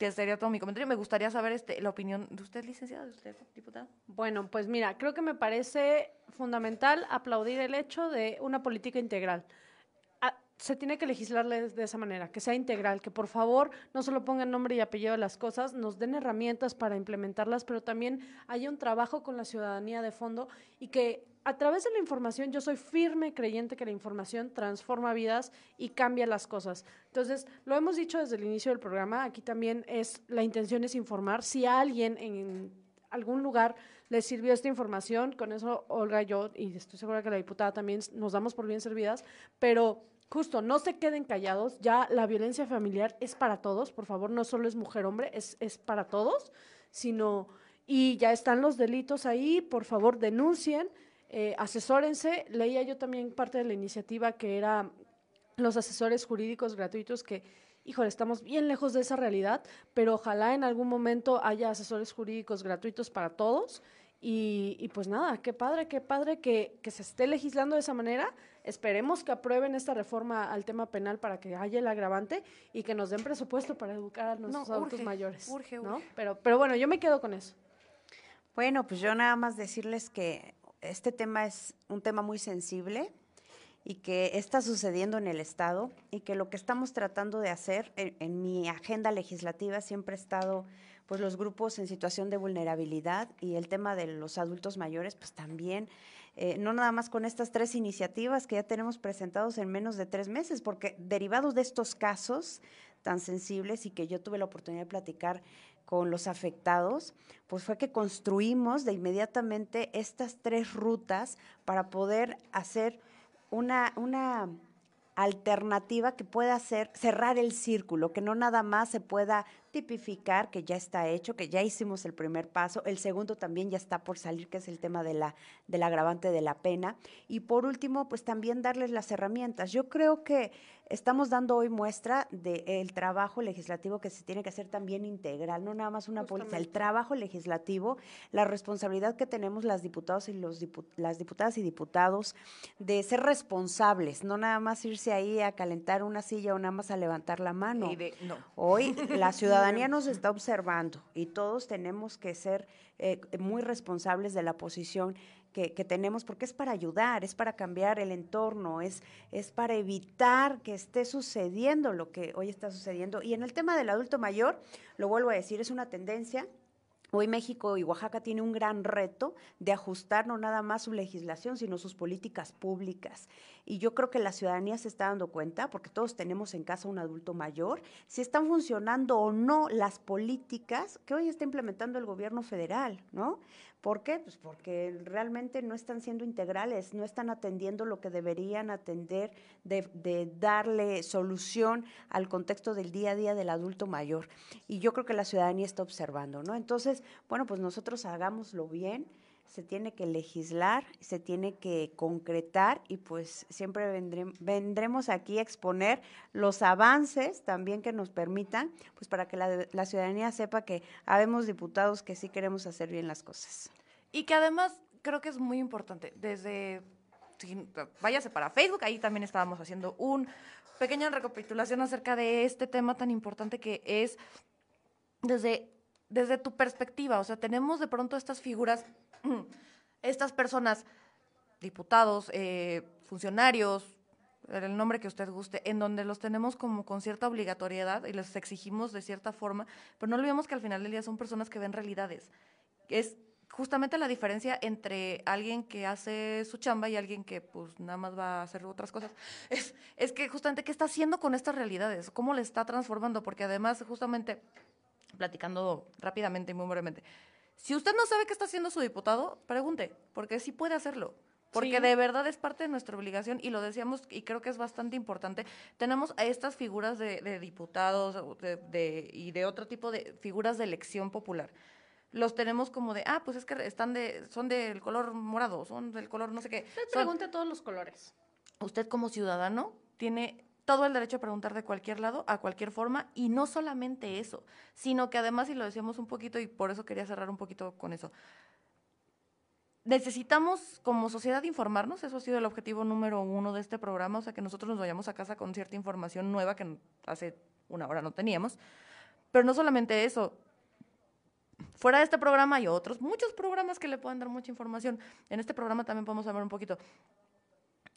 Que sería todo mi comentario. Me gustaría saber este, la opinión de usted, licenciada, de usted, diputada. Bueno, pues mira, creo que me parece fundamental aplaudir el hecho de una política integral. Ah, se tiene que legislar de de esa manera, que sea integral, que por favor no solo pongan nombre y apellido a las cosas, nos den herramientas para implementarlas, pero también haya un trabajo con la ciudadanía de fondo y que a través de la información, yo soy firme creyente que la información transforma vidas y cambia las cosas. Entonces, lo hemos dicho desde el inicio del programa, aquí también es, la intención es informar. Si a alguien en algún lugar les sirvió esta información, con eso Olga, yo, y estoy segura que la diputada también nos damos por bien servidas, pero justo, no se queden callados, ya la violencia familiar es para todos, por favor, no solo es mujer-hombre, es, es para todos, sino, y ya están los delitos ahí, por favor, denuncien, eh, asesórense, leía yo también parte de la iniciativa que era los asesores jurídicos gratuitos que, híjole, estamos bien lejos de esa realidad, pero ojalá en algún momento haya asesores jurídicos gratuitos para todos. Y, y pues nada, qué padre, qué padre que, que se esté legislando de esa manera. Esperemos que aprueben esta reforma al tema penal para que haya el agravante y que nos den presupuesto para educar a nuestros adultos urge, mayores. urge, ¿no? urge. Pero, pero bueno, yo me quedo con eso. Bueno, pues yo nada más decirles que este tema es un tema muy sensible y que está sucediendo en el Estado y que lo que estamos tratando de hacer en, mi agenda legislativa siempre ha estado pues los grupos en situación de vulnerabilidad y el tema de los adultos mayores pues también eh, no nada más con estas tres iniciativas que ya tenemos presentados en menos de tres meses, porque derivados de estos casos tan sensibles y que yo tuve la oportunidad de platicar con los afectados, pues fue que construimos de inmediatamente estas tres rutas para poder hacer una, una alternativa que pueda hacer cerrar el círculo, que no nada más se pueda tipificar, que ya está hecho, que ya hicimos el primer paso, el segundo también ya está por salir, que es el tema de la, del agravante de la pena, y por último, pues también darles las herramientas. Yo creo que estamos dando hoy muestra del trabajo legislativo que se tiene que hacer también integral, no nada más una política, el trabajo legislativo, la responsabilidad que tenemos las diputados y los las diputadas y diputados de ser responsables, no nada más irse ahí a calentar una silla o nada más a levantar la mano. Hoy la ciudadanía nos está observando y todos tenemos que ser eh, muy responsables de la posición que, tenemos, porque es para ayudar, es para cambiar el entorno, es, es para evitar que esté sucediendo lo que hoy está sucediendo. Y en el tema del adulto mayor, lo vuelvo a decir, es una tendencia Hoy México y Oaxaca tiene un gran reto de ajustar no nada más su legislación, sino sus políticas públicas. Y yo creo que la ciudadanía se está dando cuenta, porque todos tenemos en casa un adulto mayor, si están funcionando o no las políticas que hoy está implementando el gobierno federal, ¿no? ¿Por qué? Pues porque realmente no están siendo integrales, no están atendiendo lo que deberían atender de, darle solución al contexto del día a día del adulto mayor. Y yo creo que la ciudadanía está observando, ¿no? Entonces, bueno, pues nosotros hagámoslo bien, se tiene que legislar, se tiene que concretar y pues siempre vendremos aquí a exponer los avances también que nos permitan, pues para que la, ciudadanía sepa que habemos diputados que sí queremos hacer bien las cosas. Y que además creo que es muy importante, desde, váyase para Facebook, ahí también estábamos haciendo un pequeña recapitulación acerca de este tema tan importante que es desde, desde tu perspectiva, o sea, tenemos de pronto estas figuras estas personas, diputados, eh, funcionarios, el nombre que usted guste, en donde los tenemos como con cierta obligatoriedad y les exigimos de cierta forma, pero no olvidemos que al final del día son personas que ven realidades. Es justamente la diferencia entre alguien que hace su chamba y alguien que pues nada más va a hacer otras cosas, es, es que justamente qué está haciendo con estas realidades, cómo le está transformando, porque además justamente, platicando rápidamente y muy brevemente, si usted no sabe qué está haciendo su diputado, pregunte, porque sí puede hacerlo. Porque de verdad es parte de nuestra obligación y lo decíamos y creo que es bastante importante. Tenemos a estas figuras de, diputados de, y de otro tipo de figuras de elección popular. Los tenemos como de, ah, pues es que están de, son del color morado, son del color no sé qué. Usted pregunte todos los colores. Usted como ciudadano tiene todo el derecho a preguntar de cualquier lado, a cualquier forma, y no solamente eso, sino que además, y lo decíamos un poquito, y por eso quería cerrar un poquito con eso, necesitamos como sociedad informarnos, eso ha sido el objetivo número uno de este programa, o sea, que nosotros nos vayamos a casa con cierta información nueva que hace una hora no teníamos, pero no solamente eso, fuera de este programa hay otros, muchos programas que le pueden dar mucha información, en este programa también podemos hablar un poquito,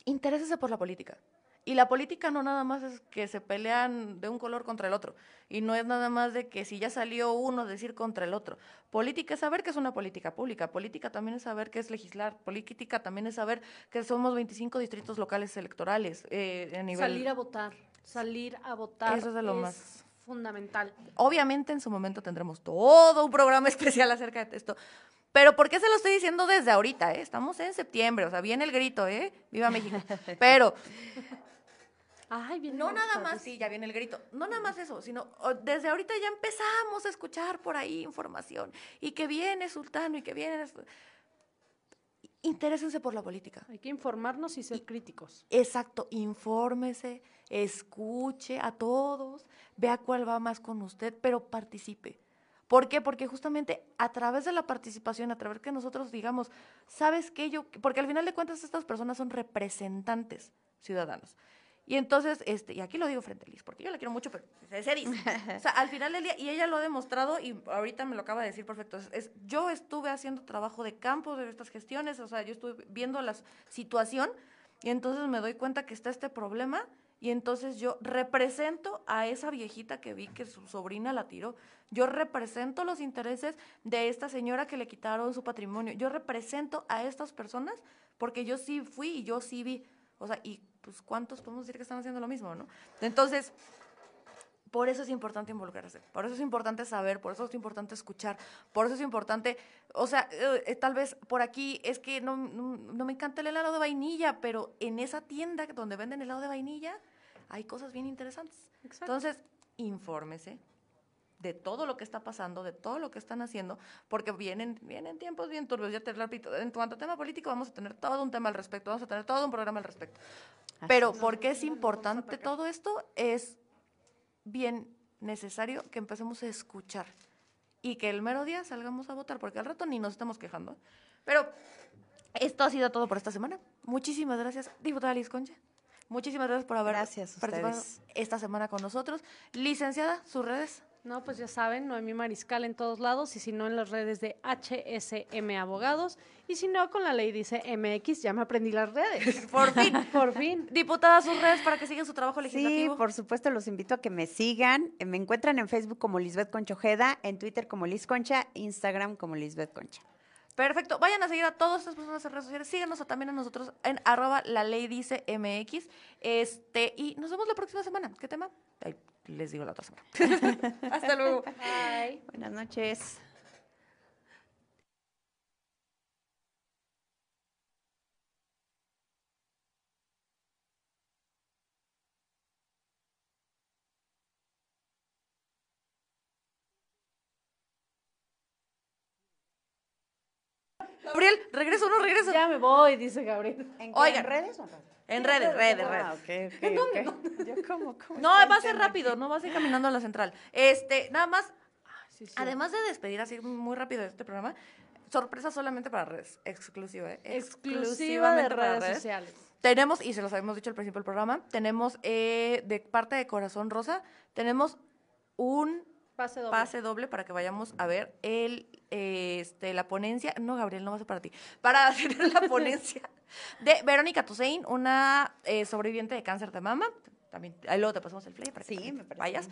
interésese por la política. Y la política no nada más es que se pelean de un color contra el otro. Y no es nada más de que si ya salió uno decir contra el otro. Política es saber que es una política pública. Política también es saber qué es legislar. Política también es saber que somos 25 distritos locales electorales. Eh, a nivel... Salir a votar. Salir a votar. Eso es de lo más fundamental. Obviamente en su momento tendremos todo un programa especial acerca de esto. Pero ¿por qué se lo estoy diciendo desde ahorita? Eh? Estamos en septiembre, o sea, viene el grito, ¿eh? ¡Viva México! Pero no nada más, sí, ya viene el grito. No nada más eso, sino desde ahorita ya empezamos a escuchar por ahí información. Y que viene Sultano y que viene... Interésense por la política. Hay que informarnos y ser críticos. Exacto, infórmese, escuche a todos, vea cuál va más con usted, pero participe. ¿Por qué? Porque justamente a través de la participación, a través que nosotros digamos, ¿sabes qué? Yo, porque al final de cuentas estas personas son representantes ciudadanos. Y entonces, este, y aquí lo digo frente a Liz, porque yo la quiero mucho, pero se, dice. o sea, al final del día, y ella lo ha demostrado, y ahorita me lo acaba de decir perfecto, es, yo estuve haciendo trabajo de campo de estas gestiones, o sea, yo estuve viendo la situación, y entonces me doy cuenta que está este problema, Y entonces yo represento a esa viejita que vi que su sobrina la tiró. Yo represento los intereses de esta señora que le quitaron su patrimonio. Yo represento a estas personas porque yo sí fui y yo sí vi. O sea, y pues cuántos podemos decir que están haciendo lo mismo, ¿no? Entonces, por eso es importante involucrarse, por eso es importante saber, por eso es importante escuchar, por eso es importante, o sea, eh, eh, tal vez por aquí es que no, no, no, me encanta el helado de vainilla, pero en esa tienda donde venden helado de vainilla hay cosas bien interesantes. Exacto. Entonces, infórmese de todo lo que está pasando, de todo lo que están haciendo, porque vienen, vienen tiempos bien turbios, ya te repito, en cuanto a tema político vamos a tener todo un tema al respecto, vamos a tener todo un programa al respecto. Pero ¿por qué es importante todo esto? Es bien necesario que empecemos a escuchar y que el mero día salgamos a votar, porque al rato ni nos estamos quejando. Pero esto ha sido todo por esta semana. Muchísimas gracias, diputada Liz Concha. Muchísimas gracias por haber Gracias participado ustedes. esta semana con nosotros. Licenciada, sus redes. No, pues ya saben, Noemí Mariscal en todos lados y si no en las redes de HSM Abogados y si no con la ley dice MX, ya me aprendí las redes. Por fin. Por fin. Diputada, sus redes para que sigan su trabajo Sí, legislativo. por supuesto, los invito a que me sigan. Me encuentran en Facebook como Lisbeth Conchojeda, en Twitter como Liz Concha, Instagram como Lisbeth Concha. Perfecto. Vayan a seguir a todas estas personas en redes sociales. Síganos a- también a nosotros en arroba la ley dice MX. Este, y nos vemos la próxima semana. ¿Qué tema? Ahí les digo la otra semana. Hasta luego. Bye. Buenas noches. Gabriel, regreso o no regreso. Ya me voy, dice Gabriel. ¿En, qué? Oigan. ¿En redes o en redes? En redes, redes, Ah, redes. ok, ok, ok. Yo como, ¿cómo No, va a ser rápido, no vas a ir caminando a la central. Este, nada más, Sí, sí. además de despedir así muy rápido este programa, sorpresa solamente para redes, exclusiva, ¿eh? exclusiva de para redes sociales. Tenemos, y se los habíamos dicho al principio del programa, tenemos eh, de parte de Corazón Rosa, tenemos un Pase doble. pase doble para que vayamos a ver el, este, la ponencia. No, Gabriel, no va a ser para ti. Para hacer la ponencia de Verónica Toussaint, una eh, sobreviviente de cáncer de mama. También, ahí luego te pasamos el play para que Sí, me vayas.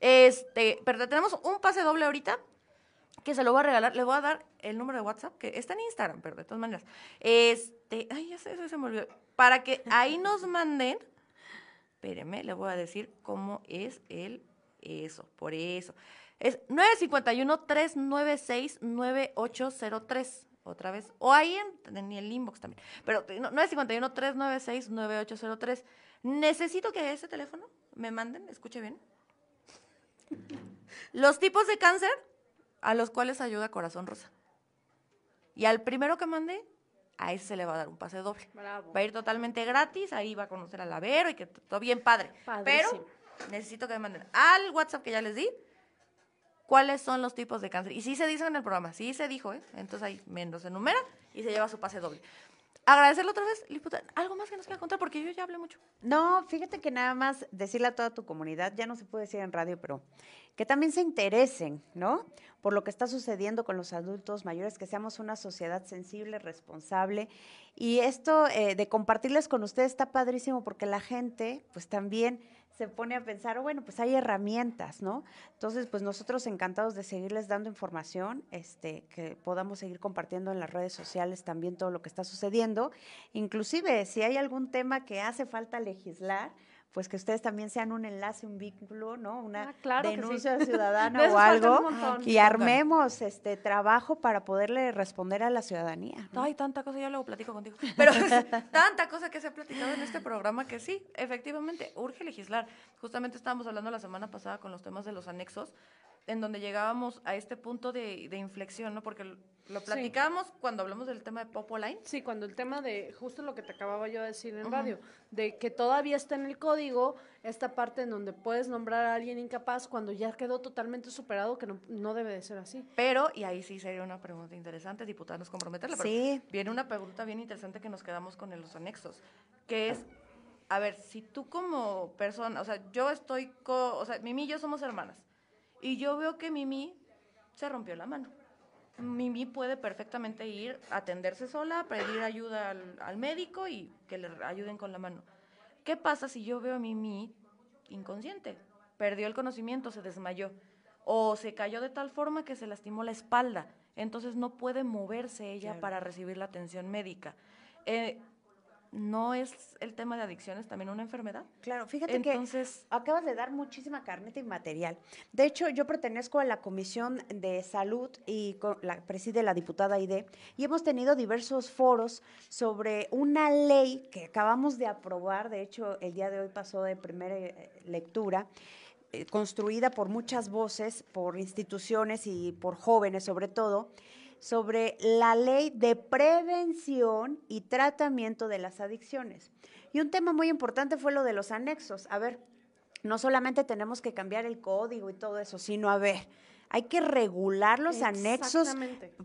Este, pero te- tenemos un pase doble ahorita que se lo voy a regalar. Le voy a dar el número de WhatsApp, que está en Instagram, pero de todas maneras. Este, ay, ya sé, eso se me olvidó. Para que ahí nos manden, espéreme, le voy a decir cómo es el eso, por eso. Es 951-396-9803. Otra vez. O ahí en, en el inbox también. Pero no, 951-396-9803. Necesito que ese teléfono me manden, escuche bien, los tipos de cáncer a los cuales ayuda Corazón Rosa. Y al primero que mande, a ese se le va a dar un pase doble. Bravo. Va a ir totalmente gratis, ahí va a conocer al Lavero y que todo bien padre. Padrísimo. Pero necesito que me manden al WhatsApp que ya les di cuáles son los tipos de cáncer. Y sí se dice en el programa, sí se dijo, ¿eh? Entonces ahí se enumera y se lleva su pase doble. Agradecerle otra vez, Liputa, algo más que nos quiera contar porque yo ya hablé mucho. No, fíjate que nada más decirle a toda tu comunidad, ya no se puede decir en radio, pero que también se interesen, ¿no? Por lo que está sucediendo con los adultos mayores, que seamos una sociedad sensible, responsable. Y esto eh, de compartirles con ustedes está padrísimo porque la gente, pues también se pone a pensar, oh, bueno, pues hay herramientas, ¿no? Entonces, pues nosotros encantados de seguirles dando información, este, que podamos seguir compartiendo en las redes sociales también todo lo que está sucediendo. Inclusive, si hay algún tema que hace falta legislar, pues que ustedes también sean un enlace, un vínculo, ¿no? Una Ah, claro que sí. denuncia ciudadana o algo. Y armemos este trabajo para poderle responder a la ciudadanía. ¿no? Ay, tanta cosa, ya luego platico contigo. Pero tanta cosa que se ha platicado en este programa que sí, efectivamente, urge legislar. Justamente estábamos hablando la semana pasada con los temas de los anexos, en donde llegábamos a este punto de, de inflexión, ¿no? Porque lo- lo Sí. platicábamos cuando hablamos del tema de Popoline. Sí, cuando el tema de, justo lo que te acababa yo de decir en radio, de que todavía está en el código esta parte en donde puedes nombrar a alguien incapaz cuando ya quedó totalmente superado, que no, no debe de ser así. Pero, y ahí sí sería una pregunta interesante, diputados, comprometerla. pero Sí. Viene una pregunta bien interesante que nos quedamos con en los anexos, que es, a ver, si tú como persona, o sea, yo estoy, co- o sea, Mimi y yo somos hermanas, y yo veo que Mimi se rompió la mano. Mimi puede perfectamente ir a atenderse sola, pedir ayuda al, al médico y que le ayuden con la mano. ¿Qué pasa si yo veo a Mimi inconsciente? Perdió el conocimiento, se desmayó. O se cayó de tal forma que se lastimó la espalda. Entonces no puede moverse ella para recibir la atención médica. Eh, no es el tema de adicciones también una enfermedad. Claro, fíjate Entonces, que acabas de dar muchísima carneta y material. De hecho, yo pertenezco a la Comisión de Salud y la preside la diputada Aide y hemos tenido diversos foros sobre una ley que acabamos de aprobar, de hecho, el día de hoy pasó de primera eh, lectura eh, construida por muchas voces, por instituciones y por jóvenes sobre todo, sobre la ley de prevención y tratamiento de las adicciones. Y un tema muy importante fue lo de los anexos. A ver, no solamente tenemos que cambiar el código y todo eso, sino a ver, hay que regular los anexos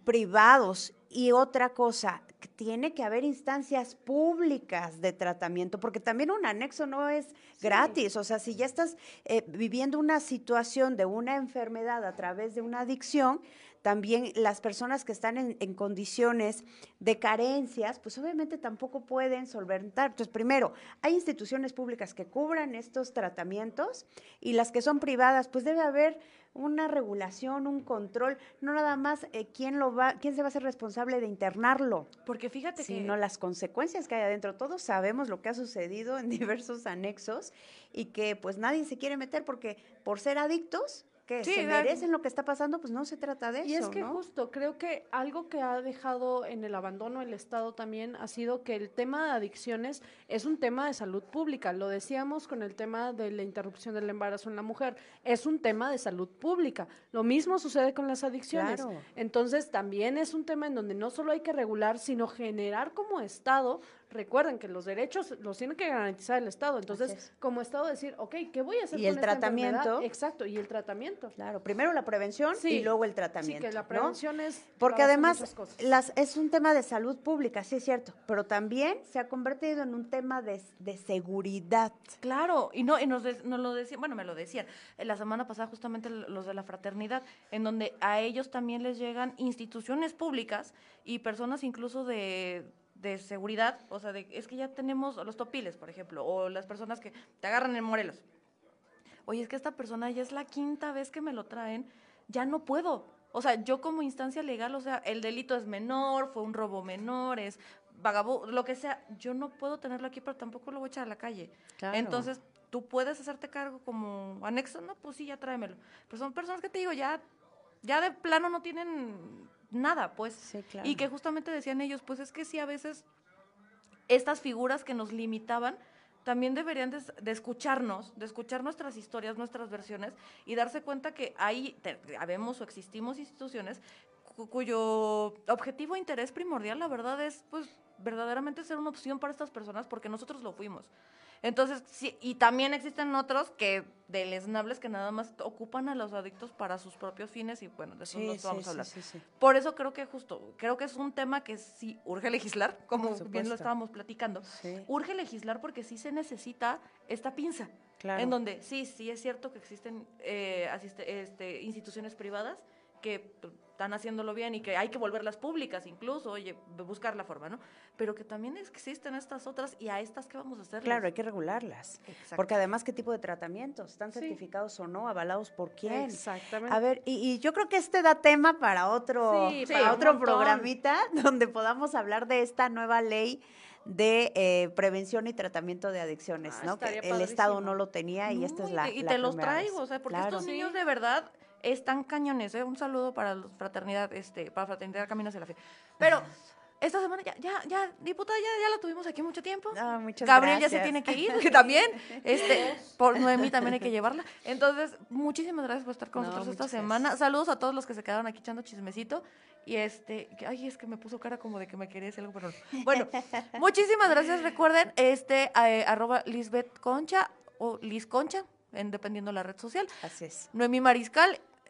privados. Y otra cosa, tiene que haber instancias públicas de tratamiento, porque también un anexo no es gratis. O sea, si ya estás eh, viviendo una situación de una enfermedad a través de una adicción, también las personas que están en, condiciones de carencias, pues obviamente tampoco pueden solventar. Entonces, primero, hay instituciones públicas que cubran estos tratamientos y las que son privadas, pues debe haber una regulación, un control, no nada más eh, quién lo va, quién se va a ser responsable de internarlo. Porque fíjate que sino las consecuencias que hay adentro. Todos sabemos lo que ha sucedido en diversos anexos y que pues nadie se quiere meter porque por ser adictos que se merecen lo que está pasando, pues no se trata de eso. Y es que justo creo que algo que ha dejado en el abandono el Estado también ha sido que el tema de adicciones es un tema de salud pública. Lo decíamos con el tema de la interrupción del embarazo en la mujer. Es un tema de salud pública. Lo mismo sucede con las adicciones. Entonces también es un tema en donde no solo hay que regular, sino generar como Estado recuerden que los derechos los tiene que garantizar el Estado. Entonces, como Estado decir, ok, ¿qué voy a hacer y el tratamiento? Exacto, y el tratamiento. Claro, primero la prevención y luego el tratamiento. Sí, que la prevención es... Porque además las, es un tema de salud pública, sí es cierto, pero también se ha convertido en un tema de, seguridad. Claro, y no y nos, nos lo decían, bueno, me lo decían, la semana pasada justamente los de la fraternidad, en donde a ellos también les llegan instituciones públicas y personas incluso de de seguridad, o sea, de, es que ya tenemos los topiles, por ejemplo, o las personas que te agarran en Morelos. Oye, es que esta persona ya es la quinta vez que me lo traen, ya no puedo. O sea, yo como instancia legal, o sea, el delito es menor, fue un robo menor, es vagabundo, lo que sea, yo no puedo tenerlo aquí, pero tampoco lo voy a echar a la calle. Entonces, tú puedes hacerte cargo como anexo, no, pues sí, ya tráemelo. Pero son personas que te digo, ya, ya de plano no tienen nada, pues. Y que justamente decían ellos, pues es que sí, a veces estas figuras que nos limitaban también deberían de, escucharnos, de escuchar nuestras historias, nuestras versiones y darse cuenta que ahí habemos o existimos instituciones cuyo objetivo e interés primordial, la verdad, es pues verdaderamente ser una opción para estas personas porque nosotros lo fuimos. Entonces, sí, y también existen otros que deleznables que nada más ocupan a los adictos para sus propios fines y bueno, de eso no vamos a hablar. Por eso creo que justo, creo que es un tema que sí urge legislar, como bien lo estábamos platicando. Urge legislar porque sí se necesita esta pinza. En donde sí, sí es cierto que existen eh, este, instituciones privadas que están haciéndolo bien y que hay que volverlas públicas incluso, oye, buscar la forma, ¿no? Pero que también existen estas otras y a estas, ¿qué vamos a hacer? Claro, hay que regularlas. Porque además, ¿qué tipo de tratamientos? ¿Están certificados o no? ¿Avalados por quién? Exactamente. A ver, y, yo creo que este da tema para otro, para otro programita donde podamos hablar de esta nueva ley de eh, prevención y tratamiento de adicciones, ah, ¿no? Que el Estado no lo tenía y esta es la. Y te los traigo, o sea, porque estos niños de verdad están cañones, ¿eh? Un saludo para la fraternidad, este, para Fraternidad Caminos de la Fe. Pero esta semana ya, ya, ya, diputada, ya, ya la tuvimos aquí mucho tiempo. Ah, muchas Gabriel ya se tiene que ir, que también, este, por Noemí también hay que llevarla. Entonces, muchísimas gracias por estar con nosotros esta semana. Saludos a todos los que se quedaron aquí echando chismecito. Y este, ay, es que me puso cara como de que me quería decir algo, pero Bueno, muchísimas gracias. Recuerden, este, eh, arroba Lisbeth Concha o Liz Concha, en, dependiendo la red social. Así es. Noemí Mariscal,